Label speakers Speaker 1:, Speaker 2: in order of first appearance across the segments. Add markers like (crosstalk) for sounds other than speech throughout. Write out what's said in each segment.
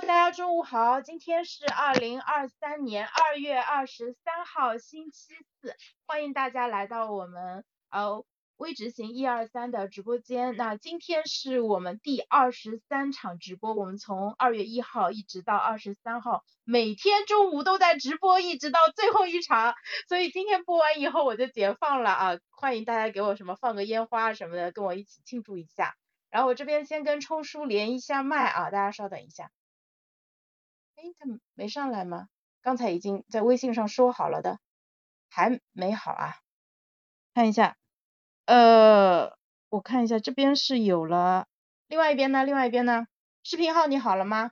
Speaker 1: 大家中午好，今天是二零二三年二月二十三号星期四，欢迎大家来到我们呃微执行一二三的直播间。那今天是我们第二十三场直播，我们从二月一号一直到二十三号，每天中午都在直播，一直到最后一场。所以今天播完以后我就解放了啊，欢迎大家给我什么放个烟花什么的，跟我一起庆祝一下。然后我这边先跟冲叔连一下麦啊，大家稍等一下。哎，他没上来吗？刚才已经在微信上说好了的，还没好啊？看一下，呃，我看一下这边是有了，另外一边呢？另外一边呢？视频号你好了吗？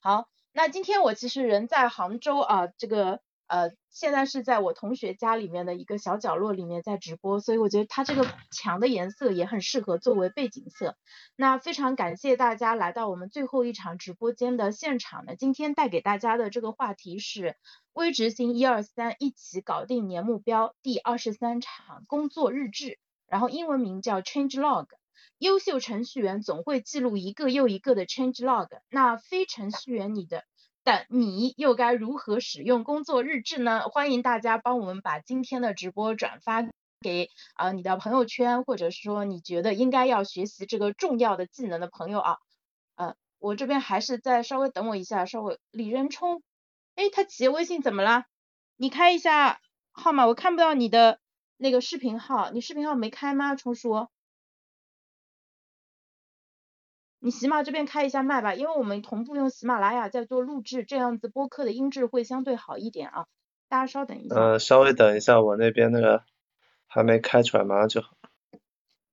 Speaker 1: 好，那今天我其实人在杭州啊，这个。呃，现在是在我同学家里面的一个小角落里面在直播，所以我觉得它这个 (sniffs) 墙的颜色也很适合作为背景色。那非常感谢大家来到我们最后一场直播间的现场呢。今天带给大家的这个话题是微执行一二三，一起搞定年目标第二十三场工作日志，然后英文名叫 Change Log。优秀程序员总会记录一个又一个的 Change Log，那非程序员你的。但你又该如何使用工作日志呢？欢迎大家帮我们把今天的直播转发给啊你的朋友圈，或者说你觉得应该要学习这个重要的技能的朋友啊。呃，我这边还是再稍微等我一下，稍微李仁冲，哎，他企业微信怎么了？你开一下号码，我看不到你的那个视频号，你视频号没开吗？冲叔？你喜马这边开一下麦吧，因为我们同步用喜马拉雅在做录制，这样子播客的音质会相对好一点啊。大家稍等一下。
Speaker 2: 呃，稍微等一下，我那边那个还没开出来，马上就好。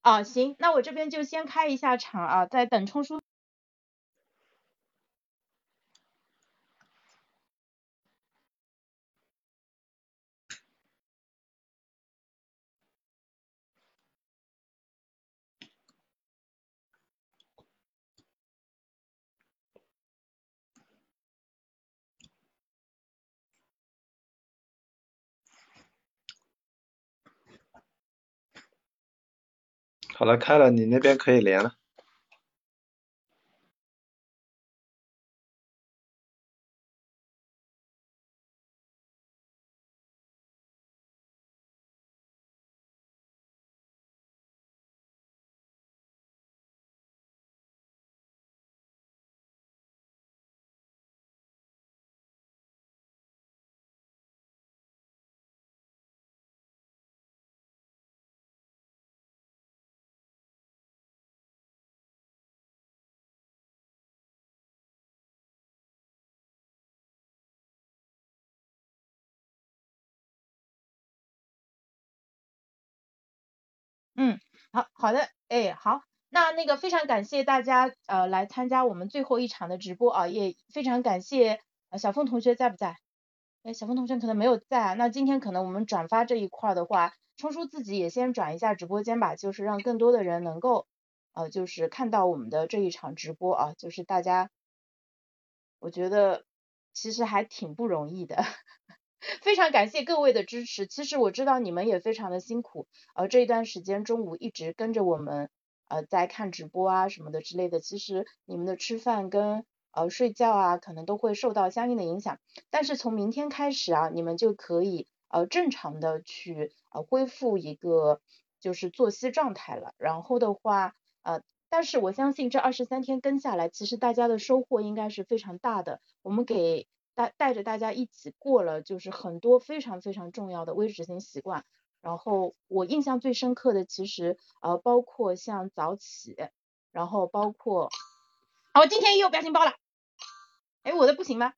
Speaker 1: 啊，行，那我这边就先开一下场啊，在等冲叔。
Speaker 2: 好了，开了，你那边可以连了。好好的，哎，好，那那个非常感谢大家呃来参加我们最后一场的直播啊，也非常感谢呃小凤同学在不在？哎，小峰同学可能没有在啊，那今天可能我们转发这一块的话，冲叔自己也先转一下直播间吧，就是让更多的人能够呃就是看到我们的这一场直播啊，就是大家，我觉得其实还挺不容易的。非常感谢各位的支持，其实我知道你们也非常的辛苦，呃这一段时间中午一直跟着我们呃在看直播啊什么的之类的，其实你们的吃饭跟呃睡觉啊可能都会受到相应的影响，但是从明天开始啊你们就可以呃正常的去呃恢复一个就是作息状态了，然后的话呃但是我相信这二十三天跟下来，其实大家的收获应该是非常大的，我们给。带带着大家一起过了，就是很多非常非常重要的微执行习惯。然后我印象最深刻的，其实呃包括像早起，然后包括，啊我今天又表情包了，哎我的不行吗？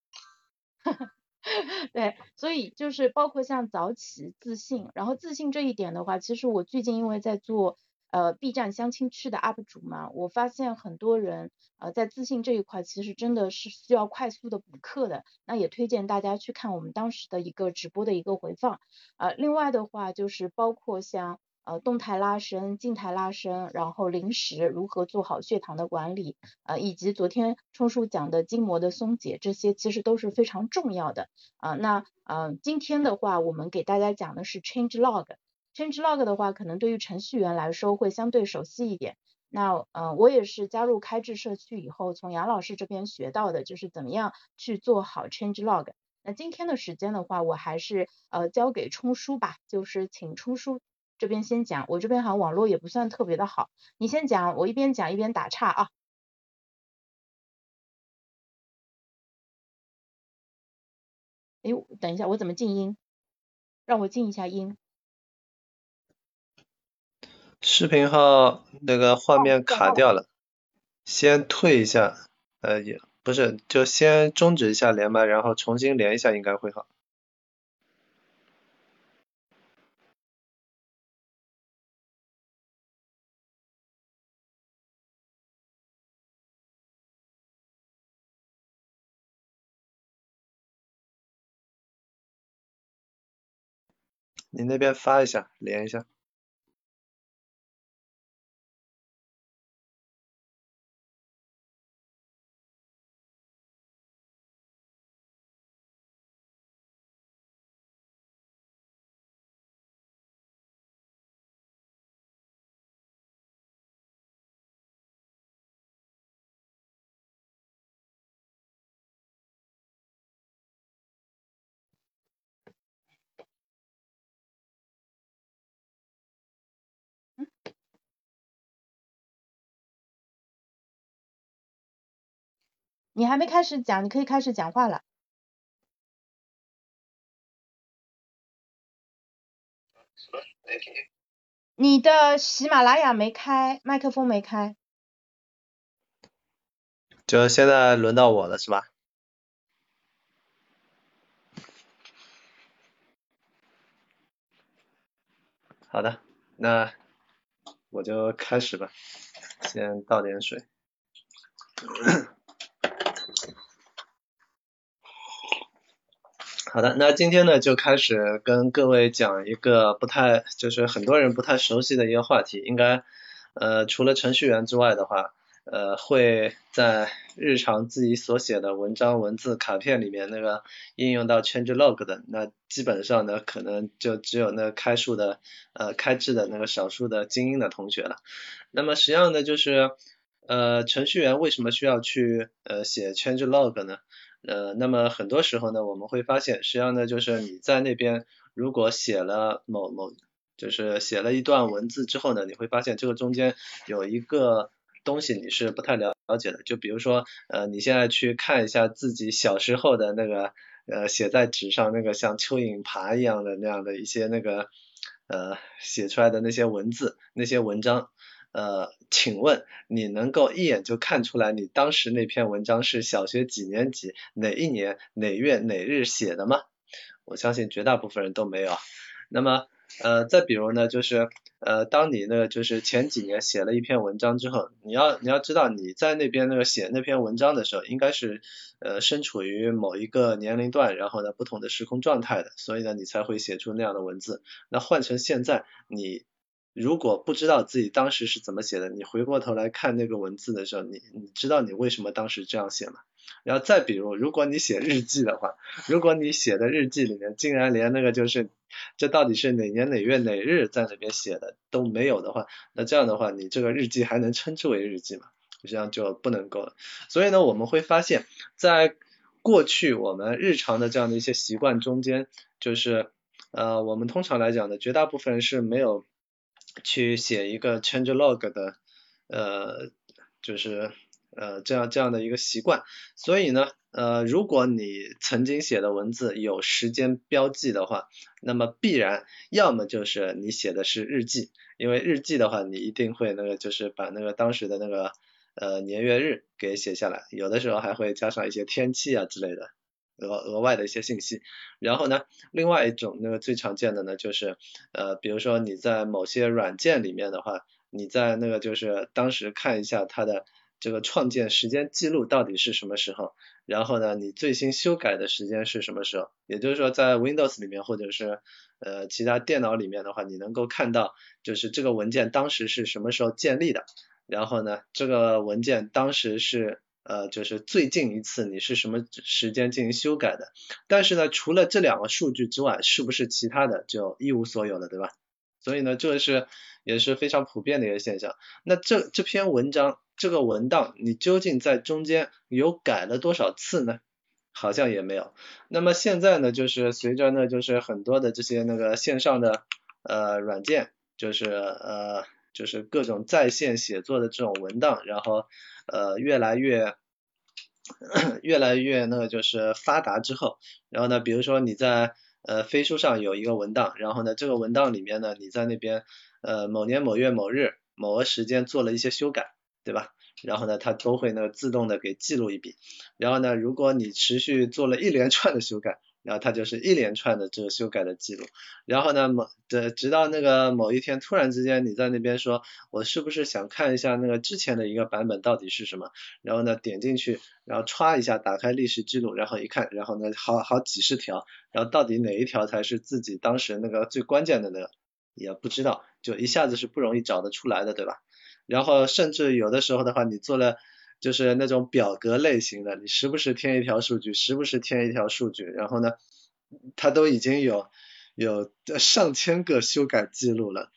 Speaker 2: (laughs) 对，所以就是包括像早起、自信，然后自信这一点的话，其实我最近因为在做。呃，B 站相亲区的 UP 主嘛，我发现很多人呃在自信这一块，其实真的是需要快速的补课的。那也推荐大家去看我们当时的一个直播的一个回放。呃，另外的话就是包括像呃动态拉伸、静态拉伸，然后零食如何做好血糖的管理，呃，以及昨天冲叔讲的筋膜的松解，这些其实都是非常重要的。啊，那嗯，今天的话我们给大家讲的是 Change Log。Change Log 的话，可能对于程序员来说会相对熟悉一点。那呃我也是加入开智社区以后，从杨老师这边学到的就是怎么样去做好 change log。那今天的时间的话，我还是呃交给冲叔吧，就是请冲叔这边先讲，我这边好像网络也不算特别的好，你先讲，我一边讲一边打岔啊。哎，等一下，我怎么静音？让我静一下音。
Speaker 3: 视频号那个画面卡掉了，先退一下，呃也不是，就先终止一下连麦，然后重新连一下，应该会好。你那边发一下，连一下。
Speaker 2: 你还没开始讲，你可以开始讲话了。你的喜马拉雅没开，麦克风没开。
Speaker 3: 就现在轮到我了，是吧？好的，那我就开始吧，先倒点水。好的，那今天呢就开始跟各位讲一个不太，就是很多人不太熟悉的一个话题，应该呃除了程序员之外的话，呃会在日常自己所写的文章、文字、卡片里面那个应用到 change log 的，那基本上呢可能就只有那开数的呃开智的那个少数的精英的同学了。那么实际上呢就是呃程序员为什么需要去呃写 change log 呢？呃，那么很多时候呢，我们会发现，实际上呢，就是你在那边如果写了某某，就是写了一段文字之后呢，你会发现这个中间有一个东西你是不太了了解的，就比如说，呃，你现在去看一下自己小时候的那个，呃，写在纸上那个像蚯蚓爬一样的那样的一些那个，呃，写出来的那些文字，那些文章。呃，请问你能够一眼就看出来你当时那篇文章是小学几年级哪一年哪月哪日写的吗？我相信绝大部分人都没有。那么呃，再比如呢，就是呃，当你那个就是前几年写了一篇文章之后，你要你要知道你在那边那个写那篇文章的时候，应该是呃身处于某一个年龄段，然后呢不同的时空状态的，所以呢你才会写出那样的文字。那换成现在你。如果不知道自己当时是怎么写的，你回过头来看那个文字的时候，你你知道你为什么当时这样写吗？然后再比如，如果你写日记的话，如果你写的日记里面竟然连那个就是这到底是哪年哪月哪日在那边写的都没有的话，那这样的话，你这个日记还能称之为日记吗？实际上就不能够了。所以呢，我们会发现，在过去我们日常的这样的一些习惯中间，就是呃，我们通常来讲呢，绝大部分是没有。去写一个 change log 的，呃，就是呃这样这样的一个习惯，所以呢，呃，如果你曾经写的文字有时间标记的话，那么必然要么就是你写的是日记，因为日记的话，你一定会那个就是把那个当时的那个呃年月日给写下来，有的时候还会加上一些天气啊之类的。额额外的一些信息，然后呢，另外一种那个最常见的呢，就是呃，比如说你在某些软件里面的话，你在那个就是当时看一下它的这个创建时间记录到底是什么时候，然后呢，你最新修改的时间是什么时候？也就是说，在 Windows 里面或者是呃其他电脑里面的话，你能够看到就是这个文件当时是什么时候建立的，然后呢，这个文件当时是。呃，就是最近一次你是什么时间进行修改的？但是呢，除了这两个数据之外，是不是其他的就一无所有了，对吧？所以呢，这个是也是非常普遍的一个现象。那这这篇文章这个文档，你究竟在中间有改了多少次呢？好像也没有。那么现在呢，就是随着呢，就是很多的这些那个线上的呃软件，就是呃就是各种在线写作的这种文档，然后呃越来越 (coughs) 越来越那个就是发达之后，然后呢，比如说你在呃飞书上有一个文档，然后呢这个文档里面呢你在那边呃某年某月某日某个时间做了一些修改，对吧？然后呢，它都会呢自动的给记录一笔。然后呢，如果你持续做了一连串的修改，然后它就是一连串的这个修改的记录。然后呢，某的直到那个某一天突然之间你在那边说，我是不是想看一下那个之前的一个版本到底是什么？然后呢，点进去，然后歘一下打开历史记录，然后一看，然后呢好好几十条，然后到底哪一条才是自己当时那个最关键的那个也不知道，就一下子是不容易找得出来的，对吧？然后甚至有的时候的话，你做了就是那种表格类型的，你时不时添一条数据，时不时添一条数据，然后呢，它都已经有有上千个修改记录了，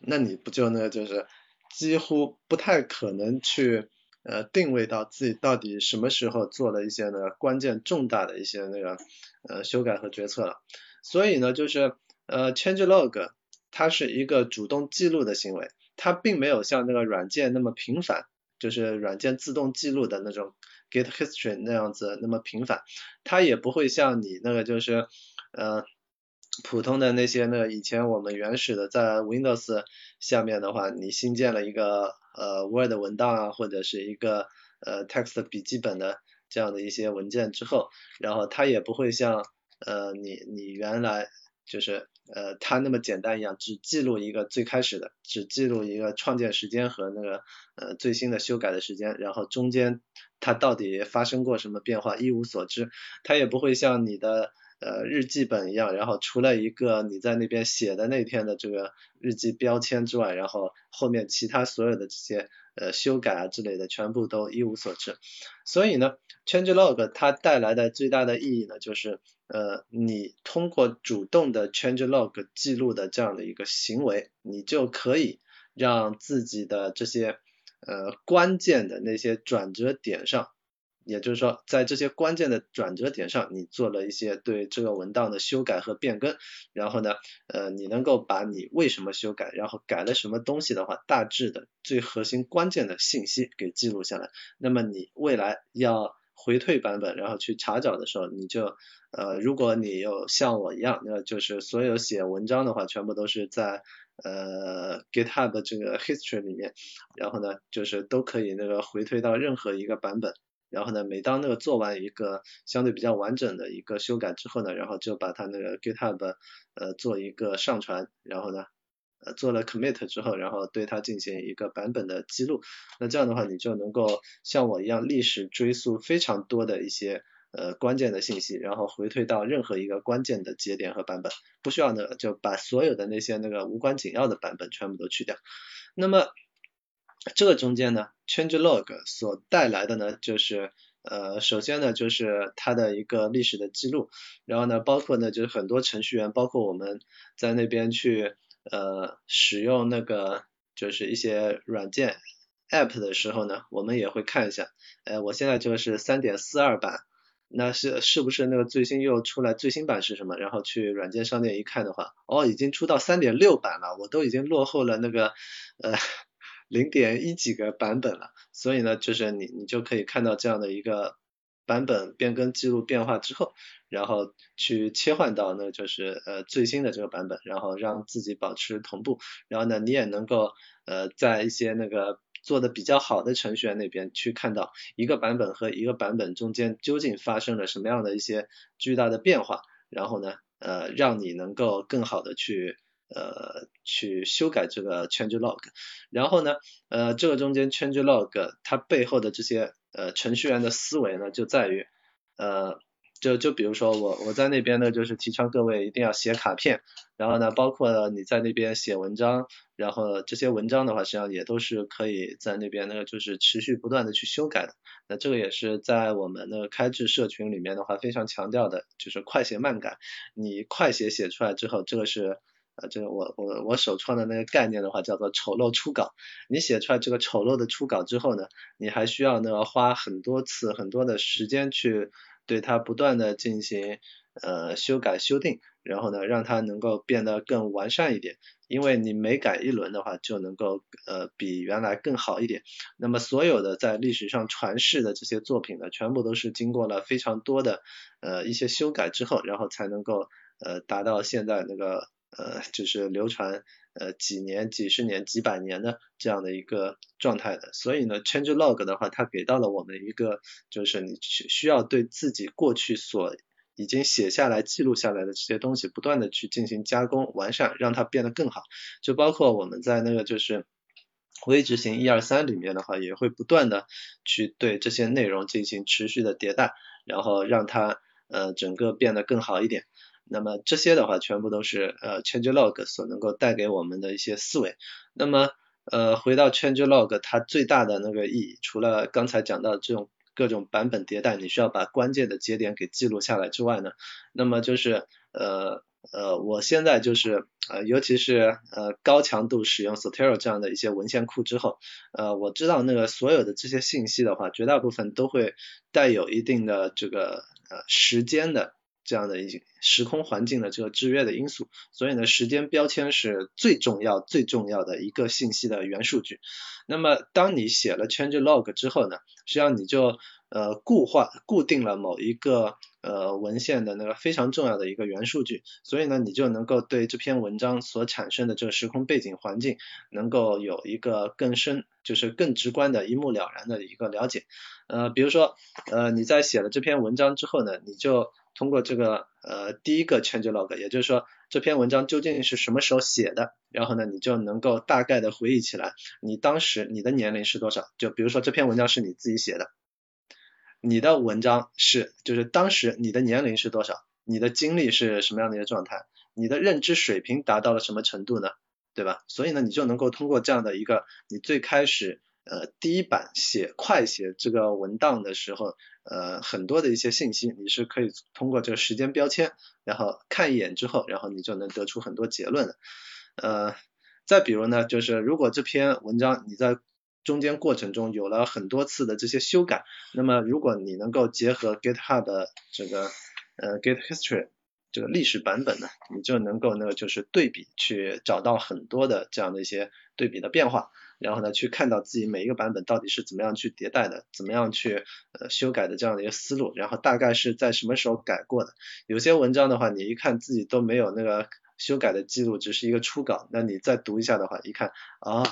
Speaker 3: 那你不就那个就是几乎不太可能去呃定位到自己到底什么时候做了一些呢关键重大的一些那个呃修改和决策了，所以呢就是呃 change log。它是一个主动记录的行为，它并没有像那个软件那么频繁，就是软件自动记录的那种 Git History 那样子那么频繁，它也不会像你那个就是呃普通的那些那个以前我们原始的在 Windows 下面的话，你新建了一个呃 Word 文档啊或者是一个呃 Text 笔记本的这样的一些文件之后，然后它也不会像呃你你原来就是呃，它那么简单一样，只记录一个最开始的，只记录一个创建时间和那个呃最新的修改的时间，然后中间它到底发生过什么变化一无所知，它也不会像你的呃日记本一样，然后除了一个你在那边写的那天的这个日记标签之外，然后后面其他所有的这些呃修改啊之类的全部都一无所知。所以呢，change log 它带来的最大的意义呢，就是。呃，你通过主动的 change log 记录的这样的一个行为，你就可以让自己的这些呃关键的那些转折点上，也就是说，在这些关键的转折点上，你做了一些对这个文档的修改和变更，然后呢，呃，你能够把你为什么修改，然后改了什么东西的话，大致的最核心关键的信息给记录下来，那么你未来要。回退版本，然后去查找的时候，你就呃，如果你有像我一样，那就是所有写文章的话，全部都是在呃 GitHub 这个 history 里面，然后呢，就是都可以那个回退到任何一个版本，然后呢，每当那个做完一个相对比较完整的一个修改之后呢，然后就把它那个 GitHub 呃做一个上传，然后呢。呃，做了 commit 之后，然后对它进行一个版本的记录，那这样的话，你就能够像我一样历史追溯非常多的一些呃关键的信息，然后回退到任何一个关键的节点和版本，不需要呢就把所有的那些那个无关紧要的版本全部都去掉。那么这个中间呢，change log 所带来的呢，就是呃首先呢就是它的一个历史的记录，然后呢包括呢就是很多程序员，包括我们在那边去。呃，使用那个就是一些软件 app 的时候呢，我们也会看一下，呃，我现在这个是三点四二版，那是是不是那个最新又出来最新版是什么？然后去软件商店一看的话，哦，已经出到三点六版了，我都已经落后了那个呃零点一几个版本了，所以呢，就是你你就可以看到这样的一个。版本变更记录变化之后，然后去切换到呢就是呃最新的这个版本，然后让自己保持同步，然后呢你也能够呃在一些那个做的比较好的程序员那边去看到一个版本和一个版本中间究竟发生了什么样的一些巨大的变化，然后呢呃让你能够更好的去呃去修改这个 change log，然后呢呃这个中间 change log 它背后的这些。呃，程序员的思维呢，就在于，呃，就就比如说我我在那边呢，就是提倡各位一定要写卡片，然后呢，包括你在那边写文章，然后这些文章的话，实际上也都是可以在那边那个就是持续不断的去修改的。那这个也是在我们那个开智社群里面的话，非常强调的，就是快写慢改。你快写写出来之后，这个是呃，这个我我我首创的那个概念的话，叫做丑陋初稿。你写出来这个丑陋的初稿之后呢，你还需要呢花很多次很多的时间去对它不断的进行呃修改修订，然后呢让它能够变得更完善一点。因为你每改一轮的话，就能够呃比原来更好一点。那么所有的在历史上传世的这些作品呢，全部都是经过了非常多的呃一些修改之后，然后才能够呃达到现在那个。呃，就是流传呃几年、几十年、几百年的这样的一个状态的，所以呢，change log 的话，它给到了我们一个，就是你需需要对自己过去所已经写下来、记录下来的这些东西，不断的去进行加工、完善，让它变得更好。就包括我们在那个就是微执行一二三里面的话，也会不断的去对这些内容进行持续的迭代，然后让它呃整个变得更好一点。那么这些的话，全部都是呃 change log 所能够带给我们的一些思维。那么呃回到 change log，它最大的那个意义，除了刚才讲到这种各种版本迭代，你需要把关键的节点给记录下来之外呢，那么就是呃呃我现在就是呃尤其是呃高强度使用 Zotero 这样的一些文献库之后，呃我知道那个所有的这些信息的话，绝大部分都会带有一定的这个呃时间的。这样的一些时空环境的这个制约的因素，所以呢，时间标签是最重要、最重要的一个信息的元数据。那么，当你写了 change log 之后呢，实际上你就呃固化、固定了某一个呃文献的那个非常重要的一个元数据，所以呢，你就能够对这篇文章所产生的这个时空背景环境，能够有一个更深，就是更直观的一目了然的一个了解。呃，比如说，呃，你在写了这篇文章之后呢，你就通过这个呃第一个 change log，也就是说这篇文章究竟是什么时候写的，然后呢你就能够大概的回忆起来，你当时你的年龄是多少？就比如说这篇文章是你自己写的，你的文章是就是当时你的年龄是多少？你的经历是什么样的一个状态？你的认知水平达到了什么程度呢？对吧？所以呢你就能够通过这样的一个你最开始。呃，第一版写快写这个文档的时候，呃，很多的一些信息你是可以通过这个时间标签，然后看一眼之后，然后你就能得出很多结论的。呃，再比如呢，就是如果这篇文章你在中间过程中有了很多次的这些修改，那么如果你能够结合 GitHub 的这个呃 Git History 这个历史版本呢，你就能够那个就是对比去找到很多的这样的一些对比的变化。然后呢，去看到自己每一个版本到底是怎么样去迭代的，怎么样去呃修改的这样的一个思路，然后大概是在什么时候改过的。有些文章的话，你一看自己都没有那个修改的记录，只是一个初稿，那你再读一下的话，一看啊，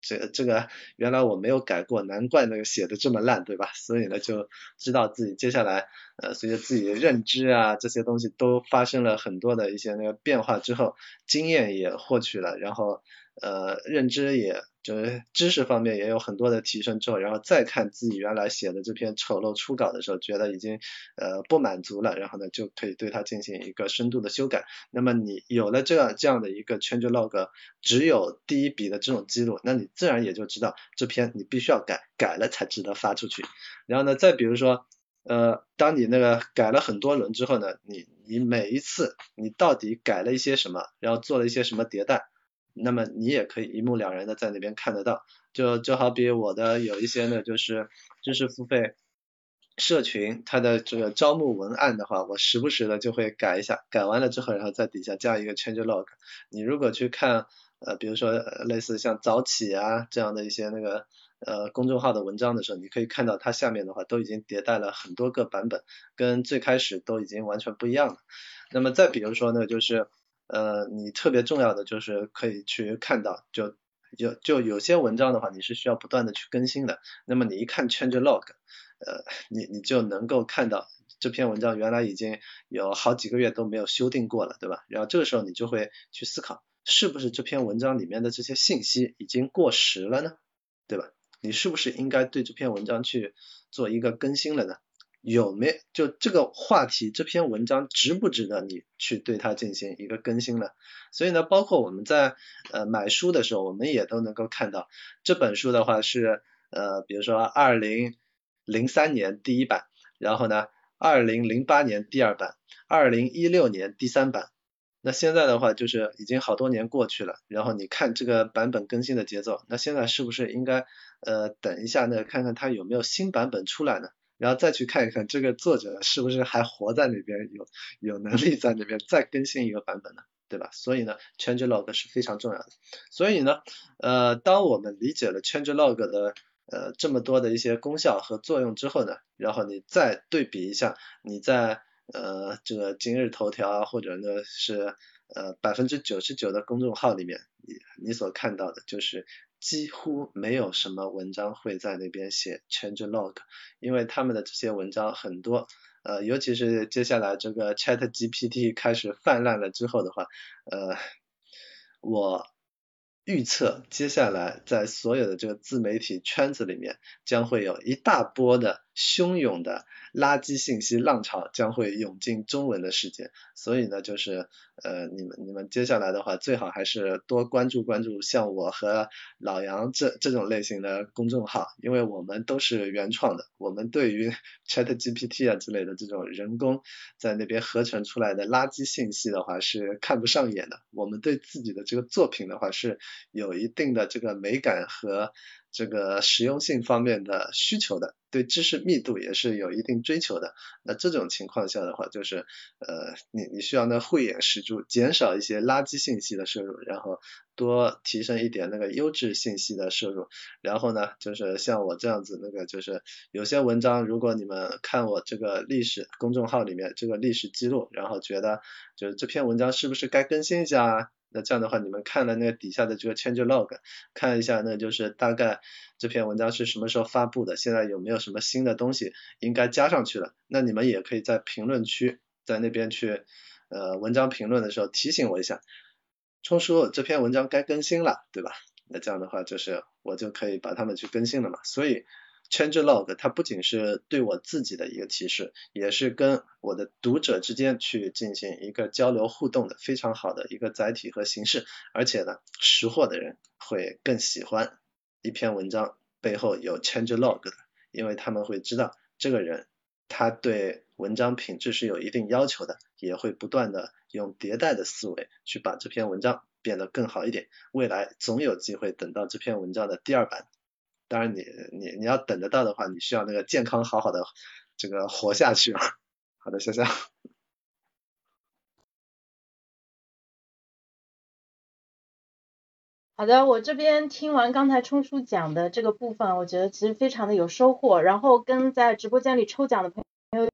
Speaker 3: 这这个原来我没有改过，难怪那个写的这么烂，对吧？所以呢，就知道自己接下来呃随着自己的认知啊这些东西都发生了很多的一些那个变化之后，经验也获取了，然后呃认知也。就是知识方面也有很多的提升之后，然后再看自己原来写的这篇丑陋初稿的时候，觉得已经呃不满足了，然后呢就可以对它进行一个深度的修改。那么你有了这样这样的一个 change log，只有第一笔的这种记录，那你自然也就知道这篇你必须要改，改了才值得发出去。然后呢，再比如说呃，当你那个改了很多轮之后呢，你你每一次你到底改了一些什么，然后做了一些什么迭代。那么你也可以一目了然的在那边看得到，就就好比我的有一些呢，就是知识付费社群，它的这个招募文案的话，我时不时的就会改一下，改完了之后，然后在底下加一个 change log。你如果去看呃，比如说类似像早起啊这样的一些那个呃公众号的文章的时候，你可以看到它下面的话都已经迭代了很多个版本，跟最开始都已经完全不一样了。那么再比如说呢，就是。呃，你特别重要的就是可以去看到，就有就有些文章的话，你是需要不断的去更新的。那么你一看 change log，呃，你你就能够看到这篇文章原来已经有好几个月都没有修订过了，对吧？然后这个时候你就会去思考，是不是这篇文章里面的这些信息已经过时了呢？对吧？你是不是应该对这篇文章去做一个更新了呢？有没就这个话题这篇文章值不值得你去对它进行一个更新呢？所以呢，包括我们在呃买书的时候，我们也都能够看到这本书的话是呃，比如说二零零三年第一版，然后呢二零零八年第二版，二零一六年第三版，那现在的话就是已经好多年过去了，然后你看这个版本更新的节奏，那现在是不是应该呃等一下呢，看看它有没有新版本出来呢？然后再去看一看这个作者是不是还活在那边，有有能力在那边再更新一个版本呢？对吧？所以呢，change log 是非常重要的。所以呢，呃，当我们理解了 change log 的呃这么多的一些功效和作用之后呢，然后你再对比一下你在呃，这个今日头条啊，或者呢是呃百分之九十九的公众号里面，你你所看到的就是几乎没有什么文章会在那边写 change log，因为他们的这些文章很多，呃，尤其是接下来这个 Chat GPT 开始泛滥了之后的话，呃，我预测接下来在所有的这个自媒体圈子里面，将会有一大波的汹涌的。垃圾信息浪潮将会涌进中文的世界，所以呢，就是呃，你们你们接下来的话，最好还是多关注关注像我和老杨这这种类型的公众号，因为我们都是原创的，我们对于 (laughs) Chat GPT 啊之类的这种人工在那边合成出来的垃圾信息的话是看不上眼的，我们对自己的这个作品的话是有一定的这个美感和。这个实用性方面的需求的，对知识密度也是有一定追求的。那这种情况下的话，就是呃，你你需要呢慧眼识珠，减少一些垃圾信息的摄入，然后多提升一点那个优质信息的摄入。然后呢，就是像我这样子，那个就是有些文章，如果你们看我这个历史公众号里面这个历史记录，然后觉得就是这篇文章是不是该更新一下啊？那这样的话，你们看了那个底下的这个 change log，看一下，那就是大概这篇文章是什么时候发布的，现在有没有什么新的东西应该加上去了？那你们也可以在评论区，在那边去呃文章评论的时候提醒我一下，冲叔这篇文章该更新了，对吧？那这样的话就是我就可以把它们去更新了嘛，所以。Change log 它不仅是对我自己的一个提示，也是跟我的读者之间去进行一个交流互动的非常好的一个载体和形式。而且呢，识货的人会更喜欢一篇文章背后有 Change log 的，因为他们会知道这个人他对文章品质是有一定要求的，也会不断的用迭代的思维去把这篇文章变得更好一点。未来总有机会等到这篇文章的第二版。当然，你你你要等得到的话，你需要那个健康好好的这个活下去。好的，笑笑。
Speaker 2: 好的，我这边听完刚才冲叔讲的这个部分，我觉得其实非常的有收获。然后跟在直播间里抽奖的朋友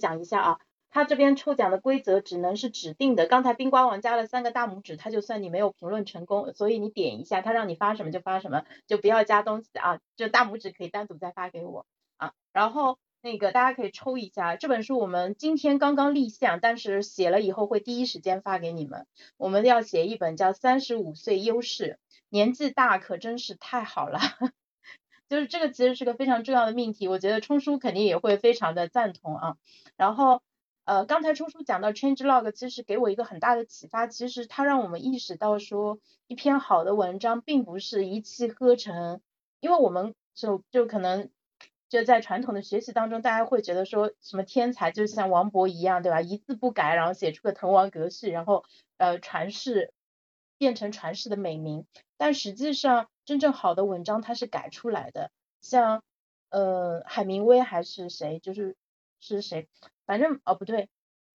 Speaker 2: 讲一下啊。他这边抽奖的规则只能是指定的。刚才冰瓜王加了三个大拇指，他就算你没有评论成功，所以你点一下，他让你发什么就发什么，就不要加东西啊。就大拇指可以单独再发给我啊。然后那个大家可以抽一下这本书，我们今天刚刚立项，但是写了以后会第一时间发给你们。我们要写一本叫《三十五岁优势》，年纪大可真是太好了。(laughs) 就是这个其实是个非常重要的命题，我觉得冲叔肯定也会非常的赞同啊。然后。呃，刚才冲叔讲到 change log，其实给我一个很大的启发，其实它让我们意识到说，一篇好的文章并不是一气呵成，因为我们就就可能就在传统的学习当中，大家会觉得说什么天才就像王勃一样，对吧？一字不改，然后写出个滕王阁序，然后呃传世变成传世的美名，但实际上真正好的文章它是改出来的，像呃海明威还是谁，就是是谁？反正哦不对，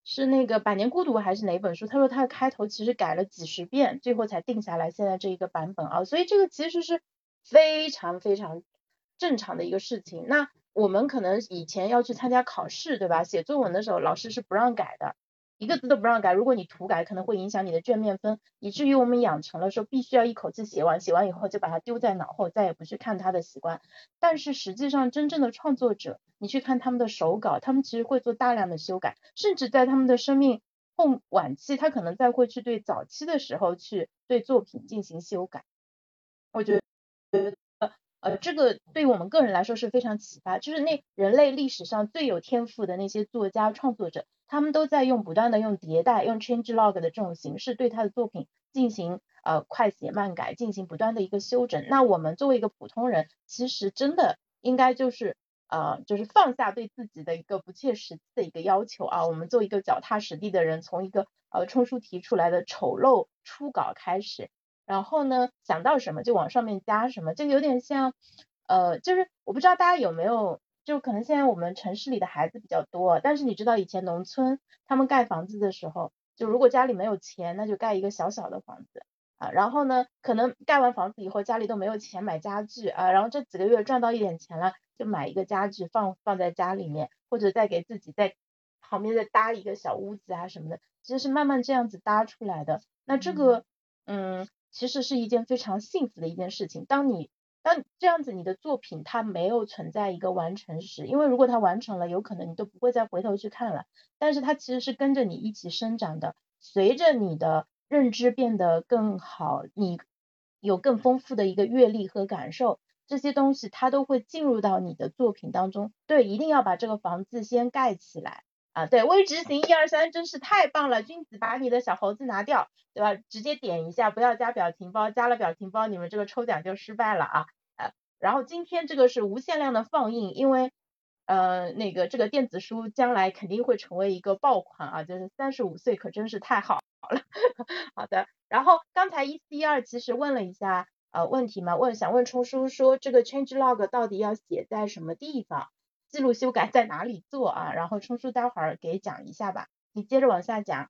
Speaker 2: 是那个《百年孤独》还是哪本书？他说他的开头其实改了几十遍，最后才定下来现在这一个版本啊，所以这个其实是非常非常正常的一个事情。那我们可能以前要去参加考试，对吧？写作文的时候老师是不让改的。一个字都不让改，如果你涂改，可能会影响你的卷面分，以至于我们养成了说必须要一口气写完，写完以后就把它丢在脑后，再也不去看它的习惯。但是实际上，真正的创作者，你去看他们的手稿，他们其实会做大量的修改，甚至在他们的生命后晚期，他可能再会去对早期的时候去对作品进行修改。我觉得。呃，这个对于我们个人来说是非常启发，就是那人类历史上最有天赋的那些作家创作者，他们都在用不断的用迭代、用 change log 的这种形式对他的作品进行呃快写慢改，进行不断的一个修整。那我们作为一个普通人，其实真的应该就是呃，就是放下对自己的一个不切实际的一个要求啊，我们做一个脚踏实地的人，从一个呃冲叔提出来的丑陋初稿开始，然后呢想到什么就往上面加什么，就有点像呃，就是我不知道大家有没有，就可能现在我们城市里的孩子比较多，但是你知道以前农村他们盖房子的时候，就如果家里没有钱，那就盖一个小小的房子。啊，然后呢，可能盖完房子以后家里都没有钱买家具啊，然后这几个月赚到一点钱了，就买一个家具放放在家里面，或者再给自己在旁边再搭一个小屋子啊什么的，其实是慢慢这样子搭出来的。那这个，嗯，其实是一件非常幸福的一件事情。当你当这样子你的作品它没有存在一个完成时，因为如果它完成了，有可能你都不会再回头去看了。但是它其实是跟着你一起生长的，随着你的。认知变得更好，你有更丰富的一个阅历和感受，这些东西它都会进入到你的作品当中。对，一定要把这个房子先盖起来啊！对，微执行一二三，真是太棒了！君子把你的小猴子拿掉，对吧？直接点一下，不要加表情包，加了表情包你们这个抽奖就失败了啊！呃，然后今天这个是无限量的放映，因为呃那个这个电子书将来肯定会成为一个爆款啊！就是三十五岁可真是太好。好了，(laughs) 好的。然后刚才一四一二其实问了一下呃问题嘛，问想问冲叔说这个 change log 到底要写在什么地方，记录修改在哪里做啊？然后冲叔待会儿给讲一下吧，你接着往下讲。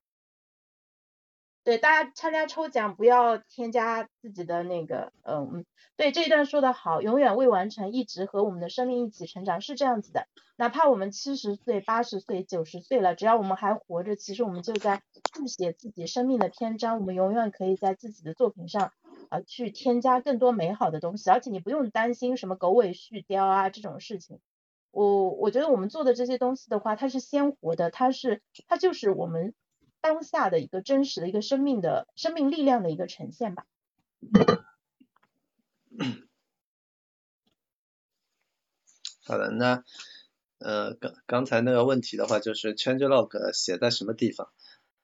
Speaker 2: 对，大家参加抽奖不要添加自己的那个，嗯，对这一段说的好，永远未完成，一直和我们的生命一起成长，是这样子的。哪怕我们七十岁、八十岁、九十岁了，只要我们还活着，其实我们就在书写自己生命的篇章。我们永远可以在自己的作品上啊去添加更多美好的东西，而且你不用担心什么狗尾续貂啊这种事情。我我觉得我们做的这些东西的话，它是鲜活的，它是它就是我们。当下的一个真实的一个生命的生命力量的一个呈现吧。(coughs)
Speaker 3: 好的，那呃刚刚才那个问题的话，就是 change log 写在什么地方？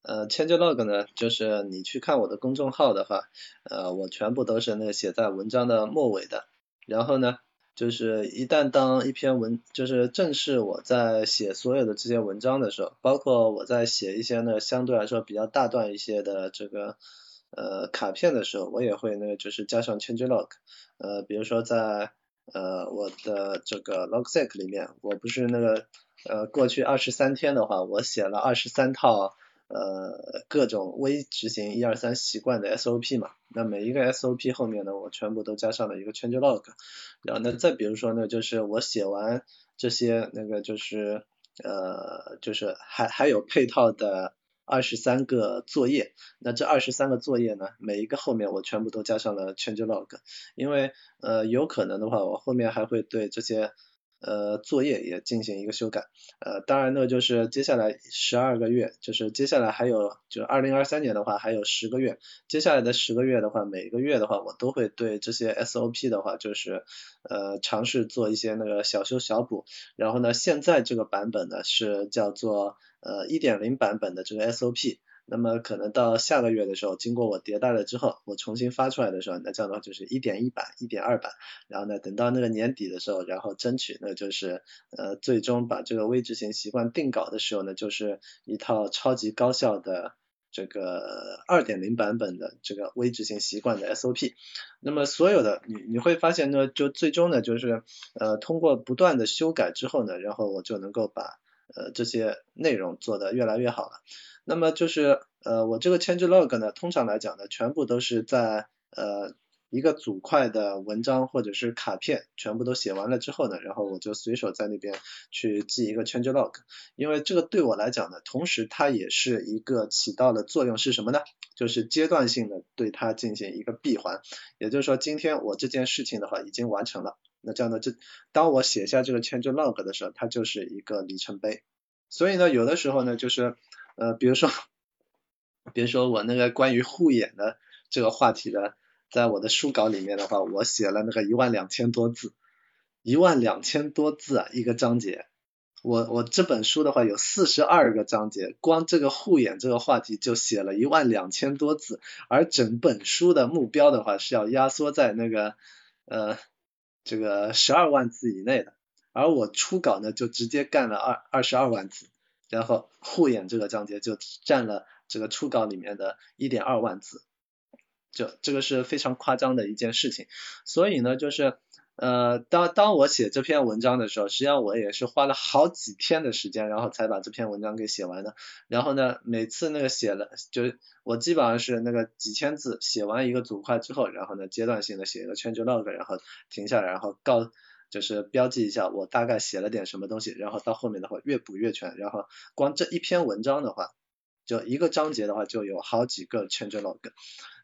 Speaker 3: 呃 change log 呢，就是你去看我的公众号的话，呃我全部都是那写在文章的末尾的。然后呢？就是一旦当一篇文，就是正式我在写所有的这些文章的时候，包括我在写一些呢相对来说比较大段一些的这个呃卡片的时候，我也会那个就是加上 change log，呃比如说在呃我的这个 logsec 里面，我不是那个呃过去二十三天的话，我写了二十三套。呃，各种微执行一二三习惯的 SOP 嘛，那每一个 SOP 后面呢，我全部都加上了一个 change log，然后那再比如说呢，就是我写完这些那个就是呃，就是还还有配套的二十三个作业，那这二十三个作业呢，每一个后面我全部都加上了 change log，因为呃有可能的话，我后面还会对这些。呃，作业也进行一个修改，呃，当然呢，就是接下来十二个月，就是接下来还有，就是二零二三年的话还有十个月，接下来的十个月的话，每个月的话，我都会对这些 SOP 的话，就是呃尝试做一些那个小修小补，然后呢，现在这个版本呢是叫做呃一点零版本的这个 SOP。那么可能到下个月的时候，经过我迭代了之后，我重新发出来的时候，那这样的话就是一点一版、一点二版。然后呢，等到那个年底的时候，然后争取那就是呃最终把这个微执行习惯定稿的时候呢，就是一套超级高效的这个二点零版本的这个微执行习惯的 SOP。那么所有的你你会发现呢，就最终呢就是呃通过不断的修改之后呢，然后我就能够把呃这些内容做得越来越好了。那么就是呃我这个 change log 呢，通常来讲呢，全部都是在呃一个组块的文章或者是卡片全部都写完了之后呢，然后我就随手在那边去记一个 change log，因为这个对我来讲呢，同时它也是一个起到的作用是什么呢？就是阶段性的对它进行一个闭环，也就是说今天我这件事情的话已经完成了，那这样的这当我写下这个 change log 的时候，它就是一个里程碑。所以呢，有的时候呢，就是。呃，比如说，(laughs) 比如说我那个关于护眼的这个话题的，在我的书稿里面的话，我写了那个一万两千多字，一万两千多字啊，一个章节。我我这本书的话有四十二个章节，光这个护眼这个话题就写了一万两千多字，而整本书的目标的话是要压缩在那个呃这个十二万字以内的。而我初稿呢就直接干了二二十二万字，然后护眼这个章节就占了这个初稿里面的一点二万字，就这个是非常夸张的一件事情，所以呢就是。呃，当当我写这篇文章的时候，实际上我也是花了好几天的时间，然后才把这篇文章给写完的。然后呢，每次那个写了，就是我基本上是那个几千字写完一个组块之后，然后呢阶段性的写一个 change log，然后停下来，然后告就是标记一下我大概写了点什么东西，然后到后面的话越补越全。然后光这一篇文章的话，就一个章节的话就有好几个 change log，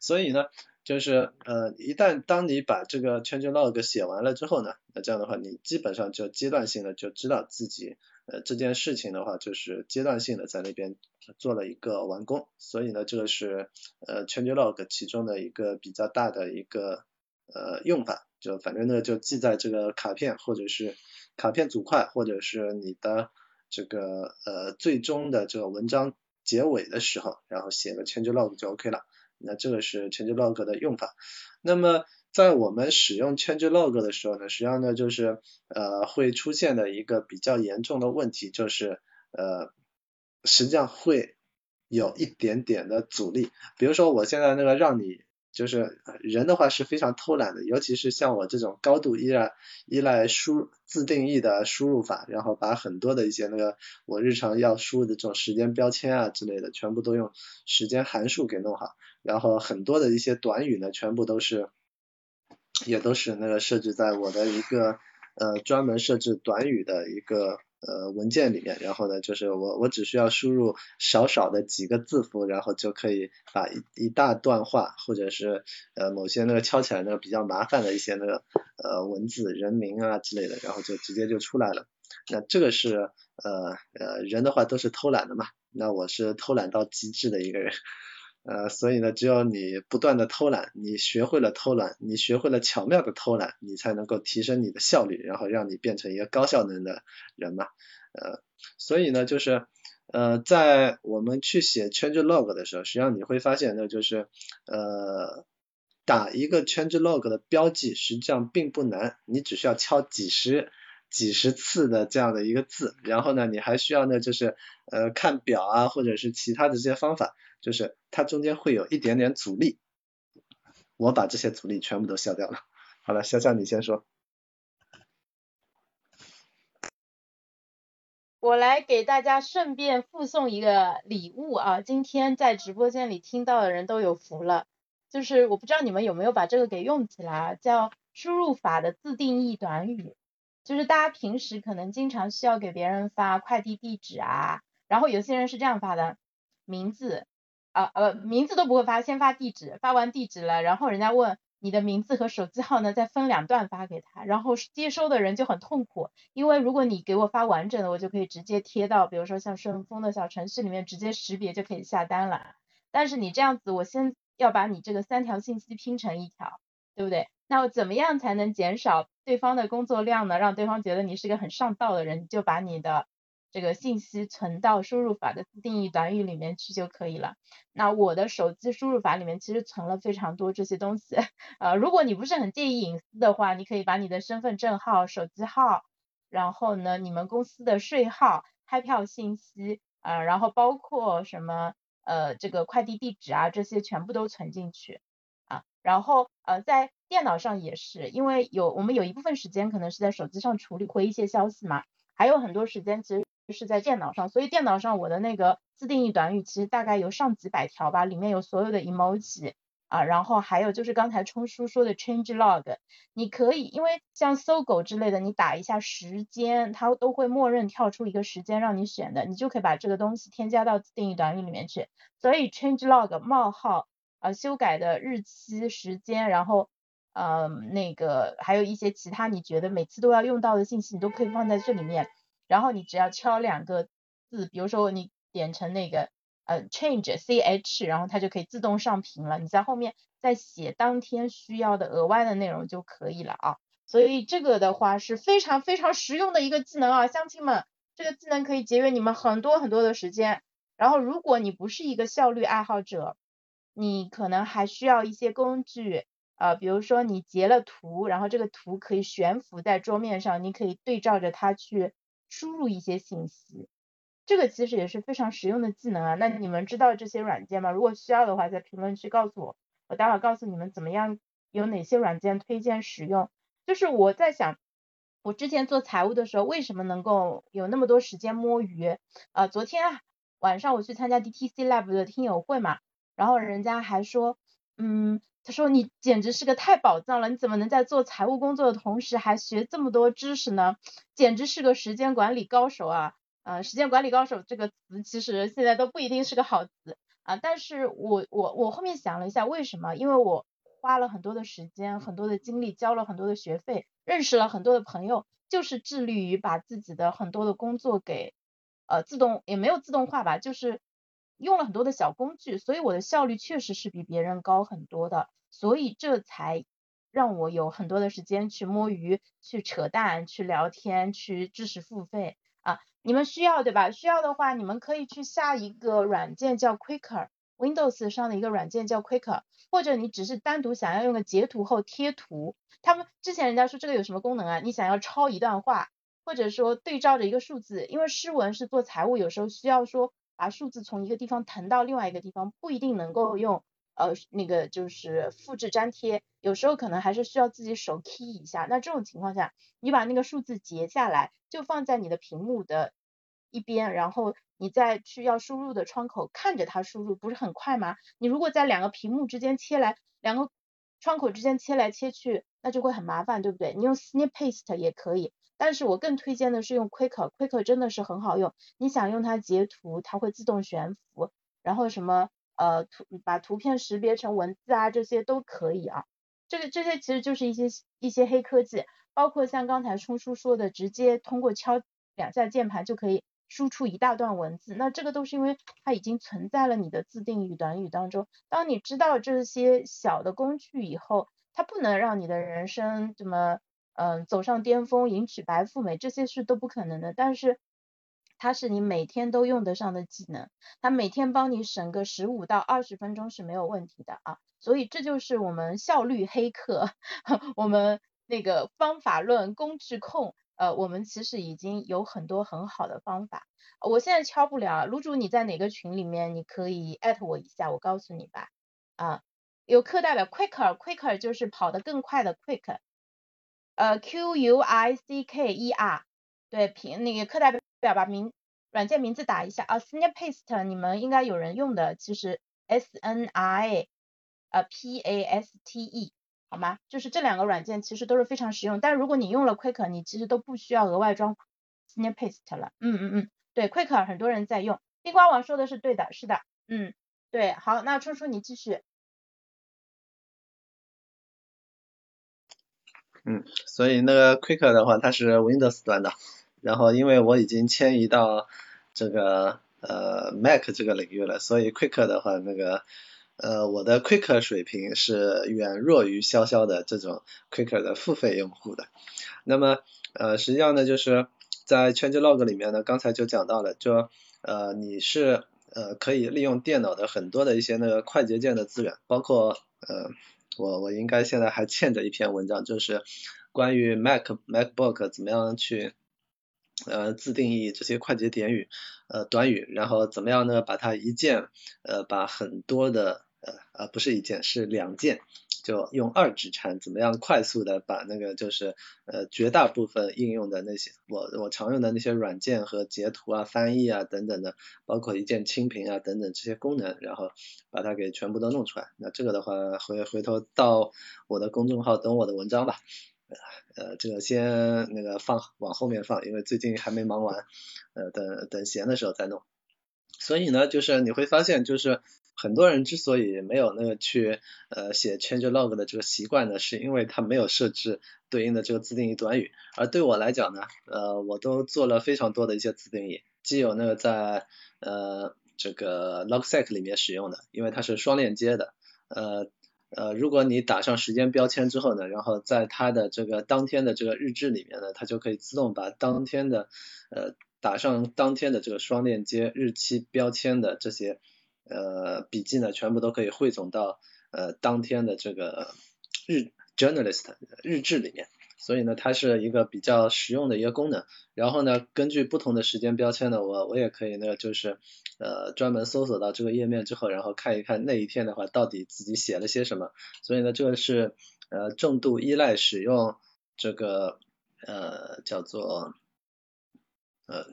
Speaker 3: 所以呢。就是呃，一旦当你把这个 change log 写完了之后呢，那这样的话，你基本上就阶段性的就知道自己呃这件事情的话，就是阶段性的在那边做了一个完工，所以呢，这个是呃 change log 其中的一个比较大的一个呃用法，就反正呢就记在这个卡片或者是卡片组块或者是你的这个呃最终的这个文章结尾的时候，然后写个 change log 就 OK 了。那这个是 change log 的用法。那么在我们使用 change log 的时候呢，实际上呢就是呃会出现的一个比较严重的问题，就是呃实际上会有一点点的阻力。比如说我现在那个让你。就是人的话是非常偷懒的，尤其是像我这种高度依赖依赖输自定义的输入法，然后把很多的一些那个我日常要输入的这种时间标签啊之类的，全部都用时间函数给弄好，然后很多的一些短语呢，全部都是也都是那个设置在我的一个呃专门设置短语的一个。呃，文件里面，然后呢，就是我我只需要输入少少的几个字符，然后就可以把一一大段话，或者是呃某些那个敲起来那个比较麻烦的一些那个呃文字、人名啊之类的，然后就直接就出来了。那这个是呃呃人的话都是偷懒的嘛，那我是偷懒到极致的一个人。呃，所以呢，只有你不断的偷懒，你学会了偷懒，你学会了巧妙的偷懒，你才能够提升你的效率，然后让你变成一个高效能的人嘛。呃，所以呢，就是呃，在我们去写 change log 的时候，实际上你会发现，呢就是呃，打一个 change log 的标记，实际上并不难，你只需要敲几十几十次的这样的一个字，然后呢，你还需要呢，就是呃看表啊，或者是其他的这些方法。就是它中间会有一点点阻力，我把这些阻力全部都消掉了。好了，潇潇你先说。
Speaker 2: 我来给大家顺便附送一个礼物啊！今天在直播间里听到的人都有福了。就是我不知道你们有没有把这个给用起来，叫输入法的自定义短语。就是大家平时可能经常需要给别人发快递地址啊，然后有些人是这样发的，名字。啊呃，名字都不会发，先发地址，发完地址了，然后人家问你的名字和手机号呢，再分两段发给他，然后接收的人就很痛苦，因为如果你给我发完整的，我就可以直接贴到，比如说像顺丰的小程序里面，直接识别就可以下单了。但是你这样子，我先要把你这个三条信息拼成一条，对不对？那怎么样才能减少对方的工作量呢？让对方觉得你是个很上道的人，就把你的。这个信息存到输入法的自定义短语里面去就可以了。那我的手机输入法里面其实存了非常多这些东西。呃，如果你不是很介意隐私的话，你可以把你的身份证号、手机号，然后呢，你们公司的税号、开票信息，呃，然后包括什么呃这个快递地址啊这些全部都存进去。然后呃在电脑上也是，因为有我们有一部分时间可能是在手机上处理回一些消息嘛，还有很多时间其实。是在电脑上，所以电脑上我的那个自定义短语其实大概有上几百条吧，里面有所有的 emoji 啊，然后还有就是刚才冲叔说的 change log，你可以因为像搜狗之类的，你打一下时间，它都会默认跳出一个时间让你选的，你就可以把这个东西添加到自定义短语里面去。所以 change log 冒号啊修改的日期时间，然后呃那个还有一些其他你觉得每次都要用到的信息，你都可以放在这里面。然后你只要敲两个字，比如说你点成那个呃 change c h，然后它就可以自动上屏了。你在后面再写当天需要的额外的内容就可以了啊。所以这个的话是非常非常实用的一个技能啊，乡亲们，这个技能可以节约你们很多很多的时间。然后如果你不是一个效率爱好者，你可能还需要一些工具呃，比如说你截了图，然后这个图可以悬浮在桌面上，你可以对照着它去输入一些信息。这个其实也是非常实用的技能啊。那你们知道这些软件吗？如果需要的话，在评论区告诉我，我待会儿告诉你们怎么样，有哪些软件推荐使用。就是我在想，我之前做财务的时候，为什么能够有那么多时间摸鱼？呃，昨天晚上我去参加 DTC Lab 的听友会嘛，然后人家还说，嗯，他说你简直是个太宝藏了，你怎么能在做财务工作的同时还学这么多知识呢？简直是个时间管理高手啊！呃，时间管理高手这个词其实现在都不一定是个好词啊，但是我我我后面想了一下，为什么？因为我花了很多的时间，很多的精力，交了很多的学费，认识了很多的朋友，就是致力于把自己的很多的工作给呃自动也没有自动化吧，就是用了很多的小工具，所以我的效率确实是比别人高很多的，所以这才让我有很多的时间去摸鱼，去扯淡，去聊天，去知识付费。啊，你们需要对吧？需要的话，你们可以去下一个软件叫 Quicker，Windows 上的一个软件叫 Quicker，或者你只是单独想要用个截图后贴图。他们之前人家说这个有什么功能啊？你想要抄一段话，或者说对照着一个数字，因为诗文是做财务，有时候需要说把数字从一个地方腾到另外一个地方，不一定能够用。呃，那个就是复制粘贴，有时候可能还是需要自己手 key 一下。那这种情况下，你把那个数字截下来，就放在你的屏幕的一边，然后你再去要输入的窗口看着它输入，不是很快吗？你如果在两个屏幕之间切来，两个窗口之间切来切去，那就会很麻烦，对不对？你用 Snip Paste 也可以，但是我更推荐的是用 Quick，Quick 真的是很好用。你想用它截图，它会自动悬浮，然后什么？呃，图把图片识别成文字啊，这些都可以啊。这个这些其实就是一些一些黑科技，包括像刚才冲叔说的，直接通过敲两下键盘就可以输出一大段文字。那这个都是因为它已经存在了你的自定义短语当中。当你知道这些小的工具以后，它不能让你的人生怎么嗯走上巅峰，迎娶白富美，这些是都不可能的。但是它是你每天都用得上的技能，它每天帮你省个十五到二十分钟是没有问题的啊，所以这就是我们效率黑客，(laughs) 我们那个方法论工具控，呃，我们其实已经有很多很好的方法，我现在敲不了，卤主你在哪个群里面？你可以艾特我一下，我告诉你吧，啊，有课代表 quicker，quicker 就是跑得更快的 quick，呃，Q U I C K E R，对，平那个课代表。把名软件名字打一下啊，Snip Paste 你们应该有人用的，其实 S N I，呃 P A S T E 好吗？就是这两个软件其实都是非常实用，但如果你用了 Quicker，你其实都不需要额外装 Snip Paste 了。嗯嗯嗯，对，Quicker 很多人在用，地瓜网说的是对的，是的，嗯，对，好，那春叔你继续。
Speaker 3: 嗯，所以那个 Quicker 的话，它是 Windows 端的。然后因为我已经迁移到这个呃 Mac 这个领域了，所以 Quick 的话，那个呃我的 Quick 水平是远弱于潇潇的这种 Quick 的付费用户的。那么呃实际上呢，就是在 Changelog 里面呢，刚才就讲到了，就呃你是呃可以利用电脑的很多的一些那个快捷键的资源，包括呃我我应该现在还欠着一篇文章，就是关于 Mac MacBook 怎么样去。呃，自定义这些快捷点语，呃，短语，然后怎么样呢？把它一键，呃，把很多的，呃，呃，不是一键，是两键，就用二指禅，怎么样快速的把那个就是，呃，绝大部分应用的那些，我我常用的那些软件和截图啊、翻译啊等等的，包括一键清屏啊等等这些功能，然后把它给全部都弄出来。那这个的话，回回头到我的公众号等我的文章吧。呃，这个先那个放往后面放，因为最近还没忙完，呃，等等闲的时候再弄。所以呢，就是你会发现，就是很多人之所以没有那个去呃写 change log 的这个习惯呢，是因为他没有设置对应的这个自定义短语。而对我来讲呢，呃，我都做了非常多的一些自定义，既有那个在呃这个 logsec 里面使用的，因为它是双链接的，呃。呃，如果你打上时间标签之后呢，然后在它的这个当天的这个日志里面呢，它就可以自动把当天的呃打上当天的这个双链接日期标签的这些呃笔记呢，全部都可以汇总到呃当天的这个日 journalist 日志里面。所以呢，它是一个比较实用的一个功能。然后呢，根据不同的时间标签呢，我我也可以呢，就是呃专门搜索到这个页面之后，然后看一看那一天的话到底自己写了些什么。所以呢，这个是呃重度依赖使用这个呃叫做呃